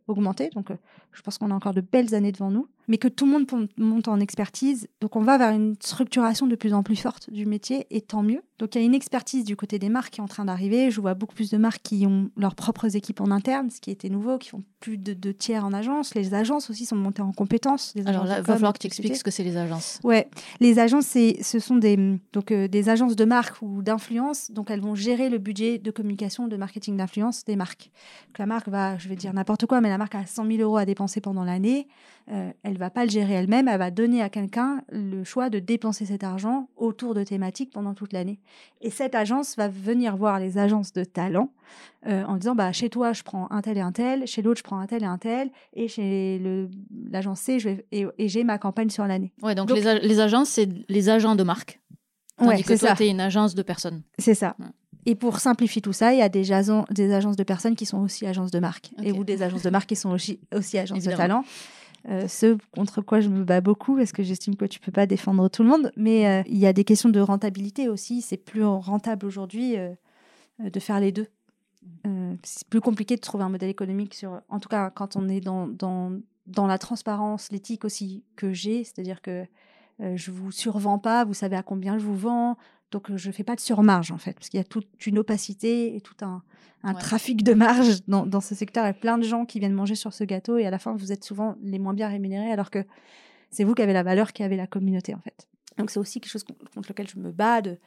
augmenter. Donc je pense qu'on a encore de belles années devant nous, mais que tout le monde monte en expertise. Donc on va vers une structuration de plus en plus forte du métier, et tant mieux. Donc il y a une expertise du côté des marques qui est en train d'arriver. Je vois beaucoup plus de marques qui ont leurs propres équipes en interne, ce qui était nouveau, qui font plus de, de tiers en agence. Les agences aussi sont montées en compétences. Les Alors là, il va falloir que tu expliques ce que c'est les agences. Ouais, les agences, c'est, ce sont des, donc, euh, des agences de marque ou d'influence. Donc, elles vont gérer le budget de communication, de marketing d'influence des marques. Donc, la marque va, je vais dire n'importe quoi, mais la marque a 100 000 euros à dépenser pendant l'année. Euh, elle va pas le gérer elle-même. Elle va donner à quelqu'un le choix de dépenser cet argent autour de thématiques pendant toute l'année. Et cette agence va venir voir les agences de talent euh, en disant bah, chez toi, je prends un tel et un tel, chez l'autre, je prends un tel et un tel, et chez l'agence C, je vais, et, et j'ai ma campagne sur l'année. Ouais, donc, Donc- les, agences, c'est les agents de marque. Tandis Ouais, que toi, ça. tu es une agence de personnes. C'est ça. Ouais. Et pour simplifier tout ça, il y a des, des agences de personnes qui sont aussi agences de marque. Et ou des agences de marque qui sont aussi, aussi agences de talent. Euh, ce contre quoi je me bats beaucoup, parce que j'estime que tu peux pas défendre tout le monde. Mais euh, il y a des questions de rentabilité aussi. C'est plus rentable aujourd'hui euh, de faire les deux. C'est plus compliqué de trouver un modèle économique sur. En tout cas, quand on est dans, dans, dans la transparence, l'éthique aussi que j'ai, c'est-à-dire que euh, je vous survends pas, vous savez à combien je vous vends, donc je fais pas de surmarge en fait, parce qu'il y a toute une opacité et tout un, un Ouais. trafic de marge dans, dans ce secteur. Il y a plein de gens qui viennent manger sur ce gâteau et à la fin vous êtes souvent les moins bien rémunérés, alors que c'est vous qui avez la valeur, qui avez la communauté en fait. Donc c'est aussi quelque chose con- contre lequel je me bats de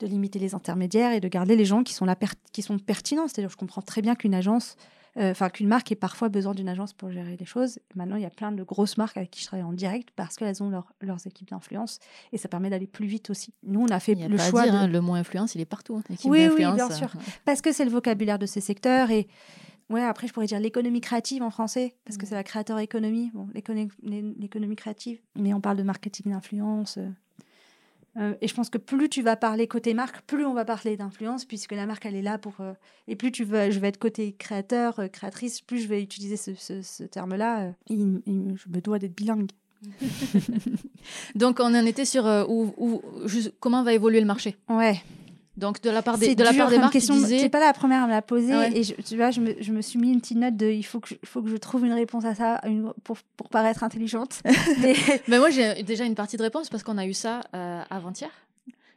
de limiter les intermédiaires et de garder les gens qui sont, per- qui sont pertinents. C'est-à-dire, je comprends très bien qu'une agence, euh, enfin qu'une marque ait parfois besoin d'une agence pour gérer les choses. Maintenant, il y a plein de grosses marques avec qui je travaille en direct parce qu'elles ont leur- leurs équipes d'influence et ça permet d'aller plus vite aussi. Nous, on a fait a le choix dire, de... hein, le mot influence, il est partout. hein, Oui, oui, bien euh, sûr. ouais. parce que c'est le vocabulaire de ces secteurs et ouais après je pourrais dire l'économie créative en français parce que c'est la créateur économie bon l'économie l'économie créative mais on parle de marketing d'influence euh. Et je pense que plus tu vas parler côté marque plus on va parler d'influence puisque la marque elle est là pour euh, et plus tu veux je vais être côté créateur euh, créatrice plus je vais utiliser ce, ce, ce terme là je me dois d'être bilingue Donc, on en était sur euh, où, où- juste comment va évoluer le marché? ouais Donc, de la part des, de la part des marques, tu question. C'est pas la première à me la poser. Ah ouais. Et je, tu vois, je me, je me suis mis une petite note de il faut que je, faut que je trouve une réponse à ça une- pour, pour paraître intelligente. Mais- Mais moi, j'ai déjà une partie de réponse parce qu'on a eu ça euh, avant-hier,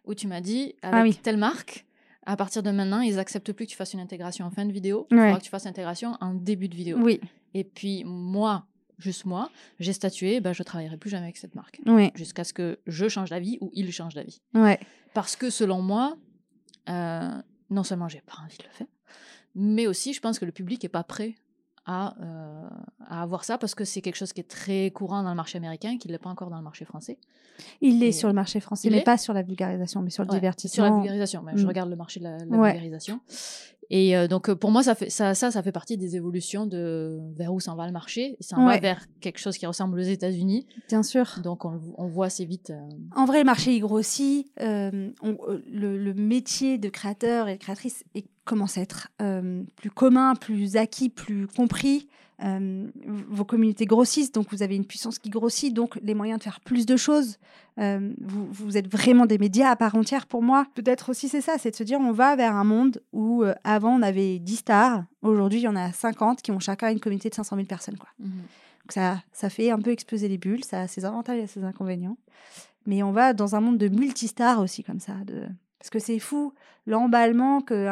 où tu m'as dit, avec Ah oui. telle marque, à partir de maintenant, ils acceptent plus que tu fasses une intégration en fin de vidéo. Il Ouais. faudra que tu fasses l'intégration en début de vidéo. oui, Et puis, moi, juste moi, j'ai statué, bah, je travaillerai plus jamais avec cette marque. oui, Jusqu'à ce que je change d'avis ou il change d'avis. ouais. Parce que selon moi, euh, non seulement j'ai pas envie de le faire, mais aussi je pense que le public est pas prêt à, euh, à avoir ça parce que c'est quelque chose qui est très courant dans le marché américain, qui ne l'est pas encore dans le marché français. Il est sur le marché français, mais est pas sur la vulgarisation, mais sur le Ouais, divertissement. Sur la vulgarisation, mais je Mm. regarde le marché de la, la Ouais. vulgarisation. Et euh, donc, euh, pour moi, ça, fait, ça, ça, ça fait partie des évolutions de vers où s'en va le marché. Ça en va Ouais. vers quelque chose qui ressemble aux États-Unis. Bien sûr. Donc, on, on voit assez vite. euh, En vrai, le marché il grossit. euh, on- le, le métier de créateur et de créatrice est- commence à être plus commun, plus acquis, plus compris. Euh, vos communautés grossissent, donc vous avez une puissance qui grossit, donc les moyens de faire plus de choses. Euh, vous, vous êtes vraiment des médias à part entière pour moi. Peut-être aussi c'est ça, c'est de se dire on va vers un monde où euh, avant on avait 10 stars, aujourd'hui il y en a 50 qui ont chacun une communauté de 500 000 personnes. Quoi. mhm. Donc ça, ça fait un peu exploser les bulles, ça a ses avantages et ses inconvénients. Mais on va dans un monde de multistars aussi comme ça. De... Parce que c'est fou l'emballement que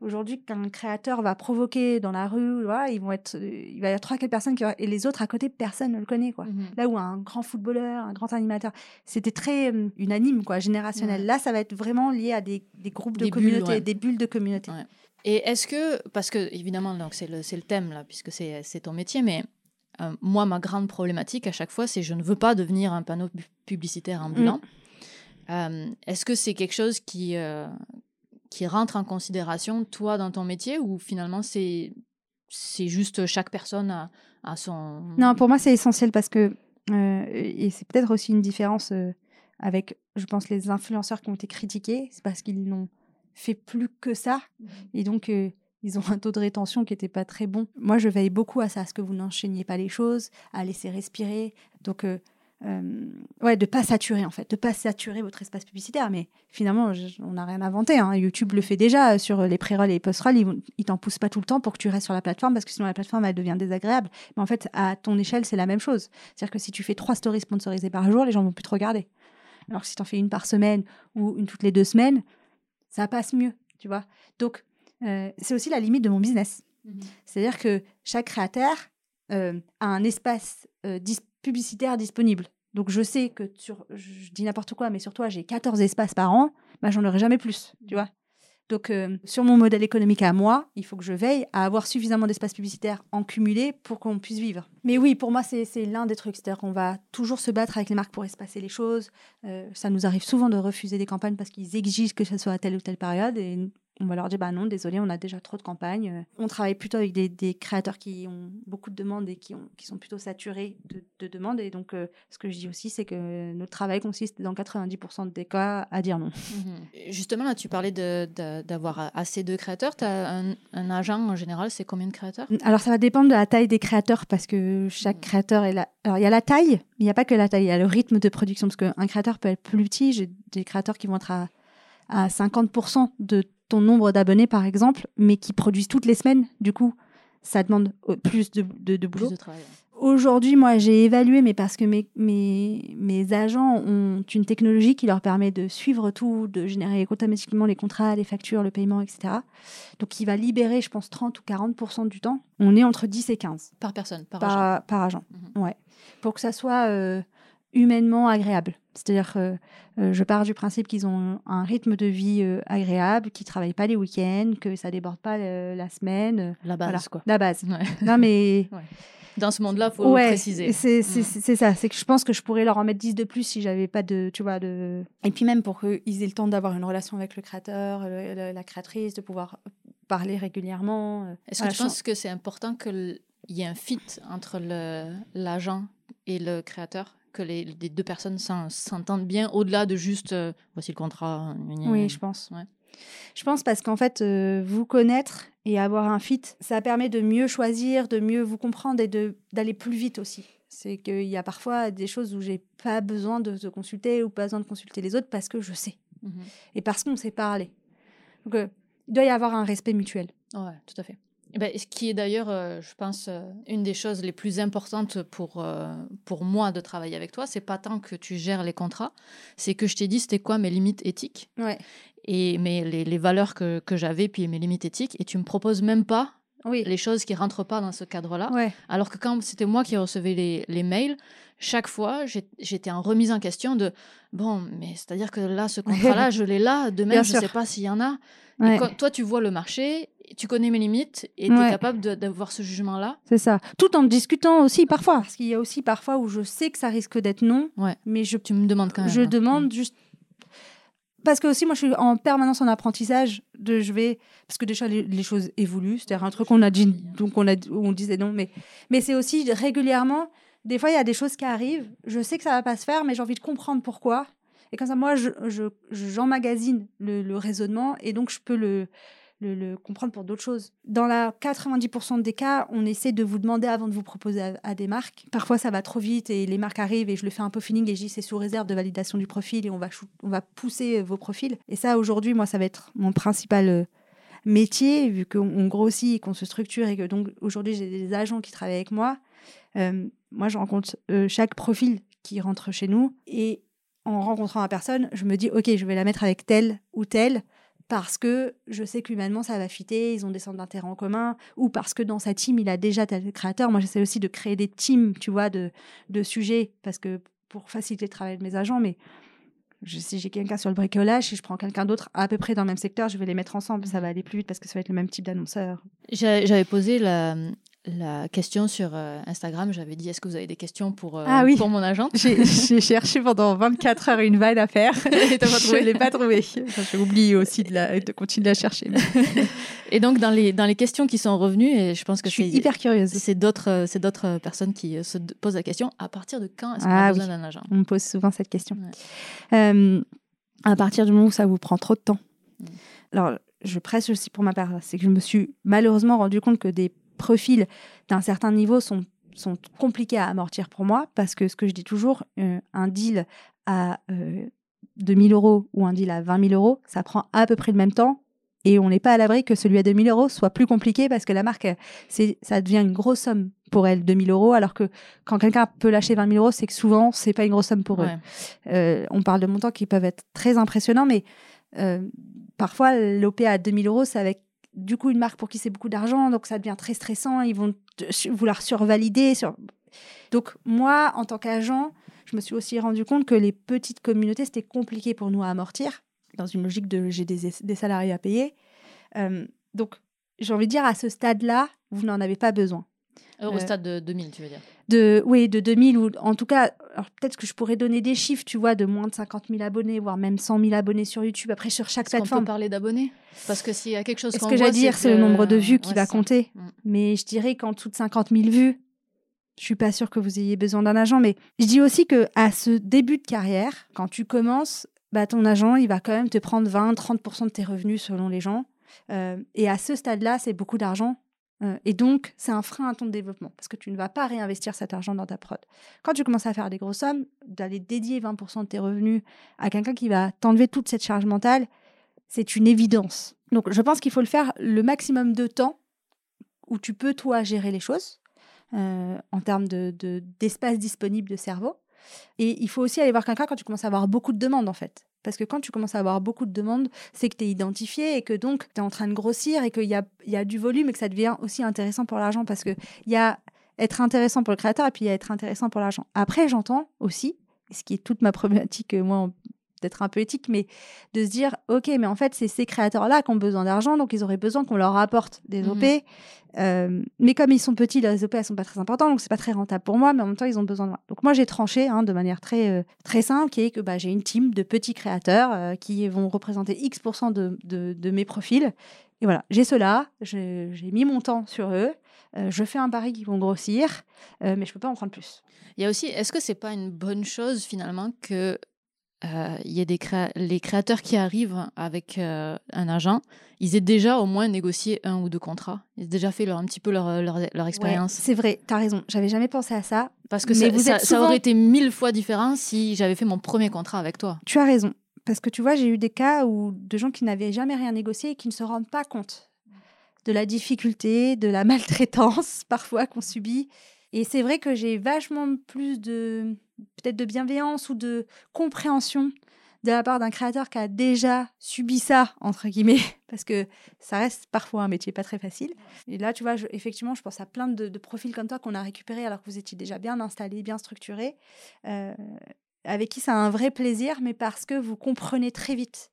aujourd'hui qu'un créateur va provoquer dans la rue. Voilà, ils vont être, euh, il va y avoir trois quatre personnes qui et les autres à côté personne ne le connaît quoi. Mhm. Là où un grand footballeur, un grand animateur, c'était très euh, unanime quoi, générationnel. Ouais. Là, ça va être vraiment lié à des, des groupes de Des bulles, communautés, ouais. des bulles de communauté. Ouais. Et est-ce que, parce que évidemment, donc c'est le, le thème là, puisque c'est c'est ton métier, mais euh, moi, ma grande problématique à chaque fois, c'est je ne veux pas devenir un panneau pu- publicitaire ambulant. Euh, est-ce que c'est quelque chose qui, euh, qui rentre en considération, toi, dans ton métier, ou finalement, c'est c'est juste chaque personne a son. Non, pour moi, c'est essentiel parce que, euh, et c'est peut-être aussi une différence euh, avec, je pense, les influenceurs qui ont été critiqués, c'est parce qu'ils n'ont fait plus que ça. Et donc, euh, ils ont un taux de rétention qui n'était pas très bon. Moi, je veille beaucoup à ça, à ce que vous n'enchaîniez pas les choses, à laisser respirer. Donc, euh, ouais, de pas saturer, en fait, de pas saturer votre espace publicitaire. Mais finalement, je- on n'a rien inventé. hein. YouTube le fait déjà euh, sur les pré-rolls et les post-rolls. Ils, ils t'en poussent pas tout le temps pour que tu restes sur la plateforme parce que sinon la plateforme, elle devient désagréable. Mais en fait, à ton échelle, c'est la même chose. C'est-à-dire que si tu fais trois stories sponsorisées par jour, les gens vont plus te regarder. Alors que si tu en fais une par semaine ou une toutes les deux semaines, ça passe mieux, tu vois. Donc, euh, c'est aussi la limite de mon business. Mhm. C'est-à-dire que chaque créateur euh, a un espace euh, dis- publicitaire disponible. Donc, je sais que sur, je dis n'importe quoi, mais sur toi, j'ai 14 espaces par an, bah, j'en aurai jamais plus, tu vois. Donc, euh, sur mon modèle économique à moi, il faut que je veille à avoir suffisamment d'espace publicitaire en cumulé pour qu'on puisse vivre. Mais oui, pour moi, c'est c'est l'un des trucs. C'est-à-dire qu'on va toujours se battre avec les marques pour espacer les choses. Euh, ça nous arrive souvent de refuser des campagnes parce qu'ils exigent que ce soit à telle ou telle période. Et on va leur dire, bah non, désolé, on a déjà trop de campagnes. Euh, On travaille plutôt avec des, des créateurs qui ont beaucoup de demandes et qui, ont, qui sont plutôt saturés de, de demandes. Et donc, euh, ce que je dis aussi, c'est que notre travail consiste dans 90% des cas à dire non. Mhm. Justement, là, tu parlais de- de- d'avoir assez de créateurs. Tu as un, un agent en général, c'est combien de créateurs? Alors, ça va dépendre de la taille des créateurs parce que chaque Mhm. créateur est là. Alors, il y a la taille, mais il n'y a pas que la taille. Il y a le rythme de production parce qu'un créateur peut être plus petit. J'ai des créateurs qui vont être à, à 50% de ton nombre d'abonnés, par exemple, mais qui produisent toutes les semaines. Du coup, ça demande euh, plus de, de, de boulot. Plus de travail. Aujourd'hui, moi, j'ai évalué, mais parce que mes, mes, mes agents ont une technologie qui leur permet de suivre tout, de générer automatiquement les contrats, les factures, le paiement, etc. Donc, il va libérer, je pense, 30 ou 40% du temps. On est entre 10 et 15 Par personne, par, agent. par, par agent. Mhm. Ouais. Pour que ça soit euh, humainement agréable. C'est-à-dire que euh, je pars du principe qu'ils ont un rythme de vie euh, agréable, qu'ils ne travaillent pas les week-ends, que ça déborde pas euh, la semaine. La base, voilà, quoi. la base. Ouais. Non, mais Dans ce monde-là, il faut ouais, préciser. C'est Mm. c'est- ça. C'est que je pense que je pourrais leur en mettre 10 de plus si j'avais pas de, tu vois, de. Et puis même pour qu'ils aient le temps d'avoir une relation avec le créateur, le- le- la créatrice, de pouvoir parler régulièrement. Est-ce que tu je- penses que c'est important qu'il y ait un fit entre l'agent et le créateur? Que les, les deux personnes s'en- s'entendent bien au-delà de juste euh, voici le contrat. gna, Oui, je pense. Ouais. Je pense parce qu'en fait, euh, vous connaître et avoir un fit, ça permet de mieux choisir, de mieux vous comprendre et d'aller plus vite aussi. C'est qu'il y a parfois des choses où j'ai pas besoin de te consulter ou pas besoin de consulter les autres parce que je sais Mhm. et parce qu'on sait parler. Donc, euh, il doit y avoir un respect mutuel. Ouais, tout à fait. Eh ben, ce qui est d'ailleurs, euh, je pense, euh, une des choses les plus importantes pour, euh, pour moi de travailler avec toi, c'est pas tant que tu gères les contrats, c'est que je t'ai dit c'était quoi mes limites éthiques Ouais. et mes, les, les valeurs que, que j'avais, puis mes limites éthiques, et tu me proposes même pas Oui. les choses qui rentrent pas dans ce cadre-là. Ouais. Alors que quand c'était moi qui recevais les, les mails, chaque fois, j'étais en remise en question de bon, mais c'est-à-dire que là, ce contrat-là, je l'ai là, demain, Bien je sûr. sais pas s'il y en a. Et Ouais. quand- toi, tu vois le marché, tu connais mes limites et tu es Ouais. capable d'avoir ce jugement-là. C'est ça. Tout en discutant aussi parfois. Parce qu'il y a aussi parfois où je sais que ça risque d'être non, Ouais. mais je, Tu me demandes quand même. je hein. demande juste. Parce que aussi moi je suis en permanence en apprentissage de je vais parce que déjà les, choses évoluent. C'est-à-dire un truc qu'on a dit donc on a on disait non mais mais c'est aussi régulièrement des fois il y a des choses qui arrivent. Je sais que ça va pas se faire mais j'ai envie de comprendre pourquoi. Et comme ça moi je- j'emmagasine le, le raisonnement et donc je peux le le, comprendre pour d'autres choses. Dans la 90% des cas, on essaie de vous demander avant de vous proposer à, des marques. Parfois, ça va trop vite et les marques arrivent et je le fais un peu feeling et je dis c'est sous réserve de validation du profil et on va, on va pousser vos profils. Et ça, aujourd'hui, moi, ça va être mon principal euh, métier vu qu'on on grossit et qu'on se structure et que donc aujourd'hui, j'ai des agents qui travaillent avec moi. Euh, moi, je rencontre euh, chaque profil qui rentre chez nous et en rencontrant la personne, je me dis ok, je vais la mettre avec tel ou tel parce que je sais qu'humainement ça va fitter, ils ont des centres d'intérêt en commun, ou parce que dans sa team il a déjà tel créateur. Moi j'essaie aussi de créer des teams, tu vois, de, de sujets, parce que pour faciliter le travail de mes agents, mais je, si j'ai quelqu'un sur le bricolage, si je prends quelqu'un d'autre à peu près dans le même secteur, je vais les mettre ensemble, ça va aller plus vite parce que ça va être le même type d'annonceur. J'a- J'avais posé la, la question sur euh, Instagram. J'avais dit est-ce que vous avez des questions pour, euh, Ah oui. pour mon agent? J'ai cherché pendant 24 heures une vanne à faire. Et t'as pas trouvé? Je l'ai pas trouvée. Enfin, J'ai oublié aussi de, la, de continuer à chercher. Et donc, dans les, dans les questions qui sont revenues, et je pense que Je suis c'est hyper curieuse. c'est d'autres euh, personnes qui se posent la question à partir de quand est-ce qu'on Ah a oui. besoin d'un agent? On me pose souvent cette question. Ouais. Euh, à partir du moment où ça vous prend trop de temps. Mm. Alors, je presse aussi pour ma part. C'est que je me suis malheureusement rendu compte que des profils d'un certain niveau sont, sont compliqués à amortir pour moi parce que ce que je dis toujours, euh, un deal à euh, 2000 euros ou un deal à 20 000 euros, ça prend à peu près le même temps. Et on n'est pas à l'abri que celui à 2000 euros soit plus compliqué parce que la marque, c'est, ça devient une grosse somme pour elle, 2000 euros, alors que quand quelqu'un peut lâcher 20 000 euros, c'est que souvent, c'est pas une grosse somme pour eux. Euh, on parle de montants qui peuvent être très impressionnants, mais euh, parfois, l'OP à 2000 euros, c'est avec du coup une marque pour qui c'est beaucoup d'argent, donc ça devient très stressant. Ils vont vouloir survalider. Sur... Donc, moi, en tant qu'agent, je me suis aussi rendu compte que les petites communautés, c'était compliqué pour nous à amortir, dans une logique de j'ai des, des salariés à payer. Euh, donc, j'ai envie de dire, à ce stade-là, vous n'en avez pas besoin Au Euh, stade de 2000, tu veux dire. de oui de 2000 ou en tout cas peut-être que je pourrais donner des chiffres tu vois de moins de 50 000 abonnés voire même 100 000 abonnés sur YouTube après sur chaque Est-ce qu'on peut plateforme. parler d'abonnés. Parce que s'il y a quelque chose ce qu'on que j'allais dire c'est le nombre de vues qui Ouais, va compter Mm. mais je dirais qu'en dessous de 50 000 vues je suis pas sûre que vous ayez besoin d'un agent mais je dis aussi que à ce début de carrière quand tu commences bah, ton agent il va quand même te prendre 20 30% de tes revenus selon les gens. Euh, et à ce stade là c'est beaucoup d'argent Euh, et donc, c'est un frein à ton développement parce que tu ne vas pas réinvestir cet argent dans ta prod. Quand tu commences à faire des grosses sommes, d'aller dédier 20% de tes revenus à quelqu'un qui va t'enlever toute cette charge mentale, c'est une évidence. Donc, je pense qu'il faut le faire le maximum de temps où tu peux, toi, gérer les choses euh, en termes de- de- d'espace disponible de cerveau. Et il faut aussi aller voir quelqu'un quand tu commences à avoir beaucoup de demandes, en fait. Parce que quand tu commences à avoir beaucoup de demandes, c'est que tu es identifié et que donc tu es en train de grossir et qu'il y a, y a du volume et que ça devient aussi intéressant pour l'argent. Parce qu'il y a être intéressant pour le créateur et puis il y a être intéressant pour l'argent. Après, j'entends aussi, ce qui est toute ma problématique, moi, peut-être un peu éthique, mais de se dire, OK, mais en fait, c'est ces créateurs-là qui ont besoin d'argent, donc ils auraient besoin qu'on leur apporte des Mhm. OP. Euh, mais comme ils sont petits, les OP, elles sont pas très importantes, donc c'est pas très rentable pour moi, mais en même temps, ils ont besoin de moi. Donc moi, j'ai tranché hein, de manière très, euh, très simple, qui est que bah, j'ai une team de petits créateurs euh, qui vont représenter X% de, de, de mes profils. Et voilà, j'ai cela, j'ai mis mon temps sur eux, euh, je fais un pari qu'ils vont grossir, euh, mais je peux pas en prendre plus. Il y a aussi, est-ce que c'est pas une bonne chose finalement que euh, il y ait des créa- les créateurs qui arrivent avec euh, un agent, ils aient déjà au moins négocié un ou deux contrats, ils aient déjà fait leur, un petit peu leur, leur, leur expérience. Ouais, c'est vrai, t'as raison, j'avais jamais pensé à ça. Parce que Mais ça, vous ça- aurait été mille fois différent si j'avais fait mon premier contrat avec toi. Tu as raison. Parce que tu vois, j'ai eu des cas où de gens qui n'avaient jamais rien négocié et qui ne se rendent pas compte de la difficulté, de la maltraitance parfois qu'on subit. Et c'est vrai que j'ai vachement plus de peut-être de bienveillance ou de compréhension de la part d'un créateur qui a déjà subi ça entre guillemets parce que ça reste parfois un métier pas très facile. Et là, tu vois, je- effectivement, je pense à plein de, de profils comme toi qu'on a récupérés alors que vous étiez déjà bien installés, bien structurés. Euh, avec qui ça a un vrai plaisir, mais parce que vous comprenez très vite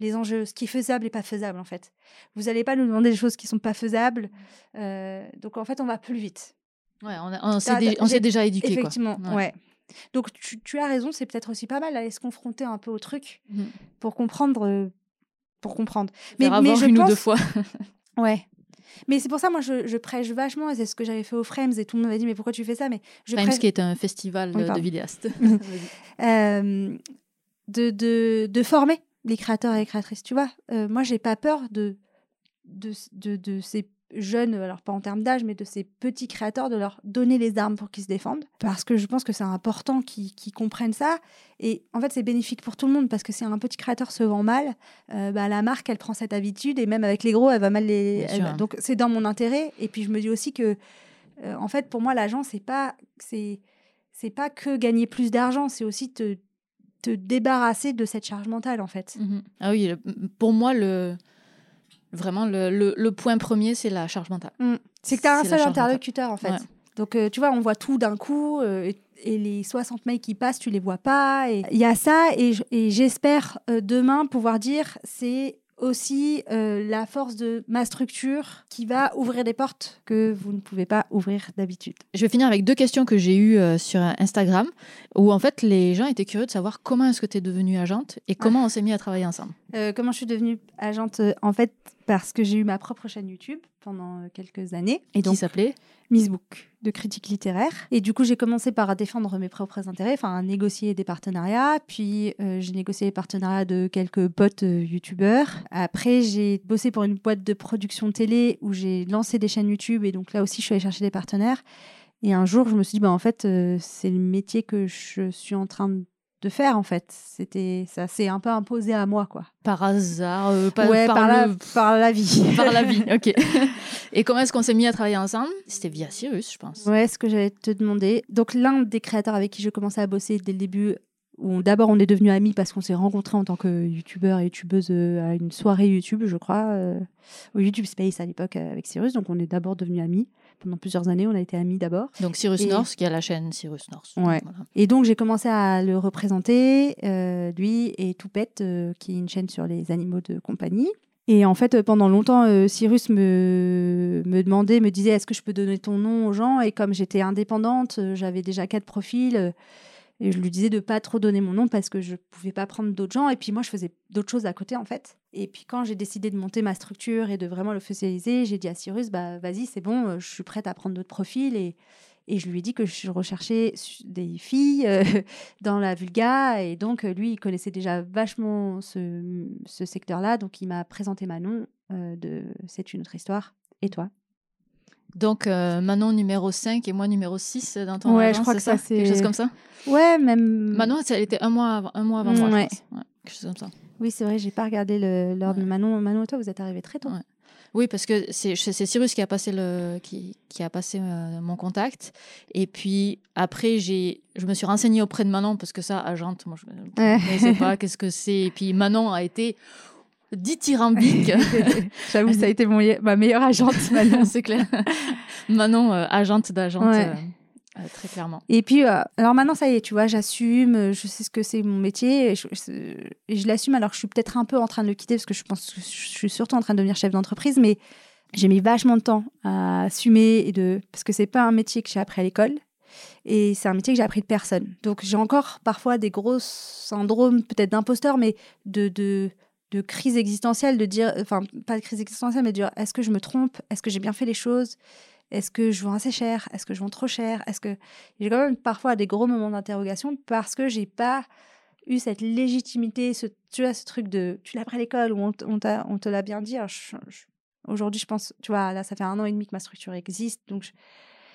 les enjeux, ce qui est faisable et pas faisable en fait. Vous n'allez pas nous demander des choses qui sont pas faisables, euh, donc en fait on va plus vite. Ouais, on, a- on s'est dé- déjà éduqué. Effectivement, quoi. ouais. Donc tu, tu as raison, c'est peut-être aussi pas mal d'aller se confronter un peu au truc Mhm. pour comprendre. euh, pour comprendre. Mais, Mais, mais avoir je une pense, ou deux fois. Ouais. Mais c'est pour ça, moi, je, je prêche vachement, et c'est ce que j'avais fait au Frames, et tout le monde m'avait dit, mais pourquoi tu fais ça? Mais je Frames prêche qui est un festival Oui, de vidéastes. euh, de, de, de former les créateurs et les créatrices, tu vois? Euh, moi, j'ai pas peur de, de, de, de ces jeunes, alors pas en termes d'âge, mais de ces petits créateurs, de leur donner les armes pour qu'ils se défendent. Parce que je pense que c'est important qu'ils comprennent ça. Et en fait, c'est bénéfique pour tout le monde, parce que si un petit créateur se vend mal, euh, bah, la marque, elle prend cette habitude, et même avec les gros, elle va mal les... Elle va- Donc, c'est dans mon intérêt. Et puis, je me dis aussi que, euh, en fait, pour moi, l'agent, c'est pas... c'est c'est pas que gagner plus d'argent, c'est aussi te, te débarrasser de cette charge mentale, en fait. Mhm. Ah oui, pour moi, le, vraiment, le, le, le point premier, c'est la charge mentale. C'est que tu as un seul interlocuteur, en fait. Ouais. Donc, euh, tu vois, on voit tout d'un coup, euh, et, les 60 mails qui passent, tu les vois pas. et Il y a ça, et, j'espère euh, demain pouvoir dire, c'est aussi la force de ma structure qui va ouvrir des portes que vous ne pouvez pas ouvrir d'habitude. Je vais finir avec deux questions que j'ai eues sur Instagram, où en fait, les gens étaient curieux de savoir comment est-ce que tu es devenue agente et comment on s'est mis à travailler ensemble. Comment je suis devenue agente En fait, parce que j'ai eu ma propre chaîne YouTube pendant euh, quelques années. Et qui donc, s'appelait Miss Book de critique littéraire. Et du coup, j'ai commencé par défendre mes propres intérêts, enfin, à négocier des partenariats. Puis, euh, j'ai négocié les partenariats de quelques potes euh, youtubeurs. Après, j'ai bossé pour une boîte de production télé où j'ai lancé des chaînes YouTube. Et donc, là aussi, je suis allée chercher des partenaires. Et un jour, je me suis dit, bah, en fait, euh, c'est le métier que je suis en train de faire, en fait. C'était, ça s'est un peu imposé à moi, quoi. par hasard, euh, pas- ouais, par, par, la, le- par la vie. par la vie. Ok. et comment est-ce qu'on s'est mis à travailler ensemble? C'était via Cyrus, je pense. Ouais, ce que j'allais te demander. Donc, l'un des créateurs avec qui je commençais à bosser dès le début, où d'abord on est devenus amis parce qu'on s'est rencontrés en tant que youtubeur et youtubeuse euh, à une soirée YouTube, je crois, euh, au YouTube Space à l'époque euh, avec Cyrus. Donc, on est d'abord devenus amis. Pendant plusieurs années, on a été amis d'abord. Donc Cyrus Et- North, qui a la chaîne Cyrus North. Ouais. Voilà. Et donc, j'ai commencé à le représenter, euh, lui et Toupette, euh, qui est une chaîne sur les animaux de compagnie. Et en fait, euh, pendant longtemps, euh, Cyrus me, me demandait, me disait est-ce que je peux donner ton nom aux gens? Et comme j'étais indépendante, j'avais déjà quatre profils. Et je lui disais de pas trop donner mon nom parce que je pouvais pas prendre d'autres gens. Et puis moi, je faisais d'autres choses à côté, en fait. Et puis quand j'ai décidé de monter ma structure et de vraiment le socialiser, j'ai dit à Cyrus, bah vas-y, c'est bon, euh, je suis prête à prendre d'autres profils. Et, et je lui ai dit que je recherchais des filles euh, dans la vulga. Et donc, euh, lui, il connaissait déjà vachement ce, ce secteur-là. Donc, il m'a présenté Manon euh, de C'est une autre histoire. Et toi? Donc euh, Manon numéro 5 et moi numéro 6 dans ton Ouais, je crois que ça, c'est- Quelque chose comme ça? Ouais, même. Manon, elle était un mois avant, un mois avant moi, je Ouais. pense. Ouais, quelque chose comme ça. Oui, c'est vrai, j'ai pas regardé de Ouais. Manon. Manon et toi, vous êtes arrivés très tôt. Ouais. Oui, parce que c'est c'est Cyrus qui a passé, le, qui, qui a passé euh, mon contact. Et puis après, j'ai, je me suis renseignée auprès de Manon, parce que ça, agente, moi, je ne sais pas qu'est-ce que c'est? Et puis Manon a été dithyrambique. J'avoue, ça a été mon, ma meilleure agente, Manon. c'est clair. Manon, euh, agente d'agente, Ouais. euh, euh, très clairement. Et puis, euh, alors maintenant, ça y est, tu vois, j'assume, je sais ce que c'est mon métier, et je, je- et je l'assume alors que je suis peut-être un peu en train de le quitter, parce que je pense que je suis surtout en train de devenir chef d'entreprise, mais j'ai mis vachement de temps à assumer, et de, parce que c'est pas un métier que j'ai appris à l'école, et c'est un métier que j'ai appris de personne. Donc j'ai encore parfois des gros syndromes, peut-être d'imposteur, mais de, de, de crise existentielle, de dire, enfin, pas de crise existentielle, mais de dire, est-ce que je me trompe? Est-ce que j'ai bien fait les choses? Est-ce que je vends assez cher? Est-ce que je vends trop cher? Est-ce que j'ai quand même parfois des gros moments d'interrogation parce que j'ai pas eu cette légitimité, ce, tu vois, ce truc de tu l'as appris à l'école ou on, on, on te l'a bien dit. Aujourd'hui, je pense, tu vois, là, ça fait un an et demi que ma structure existe, donc je-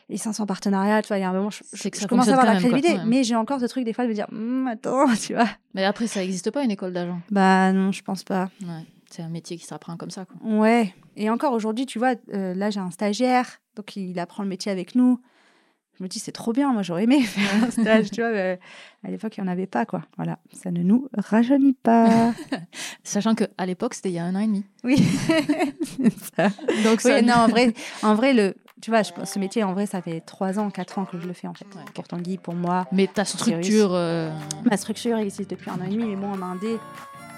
les 500 partenariats, tu vois, il y a un moment, je, je- que je ça commence à avoir la quoi. crédibilité, Ouais. mais j'ai encore ce truc des fois de me dire, Hum, attends, tu vois. Mais après, ça n'existe pas une école d'agent. Bah non, je pense pas. Ouais. C'est un métier qui s'apprend comme ça. Quoi. Ouais. Et encore aujourd'hui, tu vois, euh, là, j'ai un stagiaire, donc il apprend le métier avec nous. Je me dis, c'est trop bien, moi j'aurais aimé faire un stage, tu vois. mais à l'époque, il n'y en avait pas, quoi. Voilà, ça ne nous rajeunit pas. Sachant qu'à l'époque, c'était il y a un an et demi. oui, ça. Donc, ça- Oui, non, en vrai, en vrai le, tu vois, je, ce métier, en vrai, ça fait trois ans, quatre ans que je le fais, en fait. Ouais. Pour Tanguy, pour moi. Mais ta structure. euh, Ma structure existe depuis un an et demi, mais moi, en indé,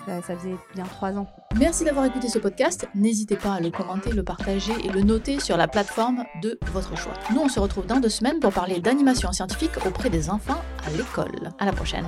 Ça, faisait bien trois ans. Merci d'avoir écouté ce podcast. N'hésitez pas à le commenter, le partager et le noter sur la plateforme de votre choix. Nous, on se retrouve dans deux semaines pour parler d'animation scientifique auprès des enfants à l'école. À la prochaine.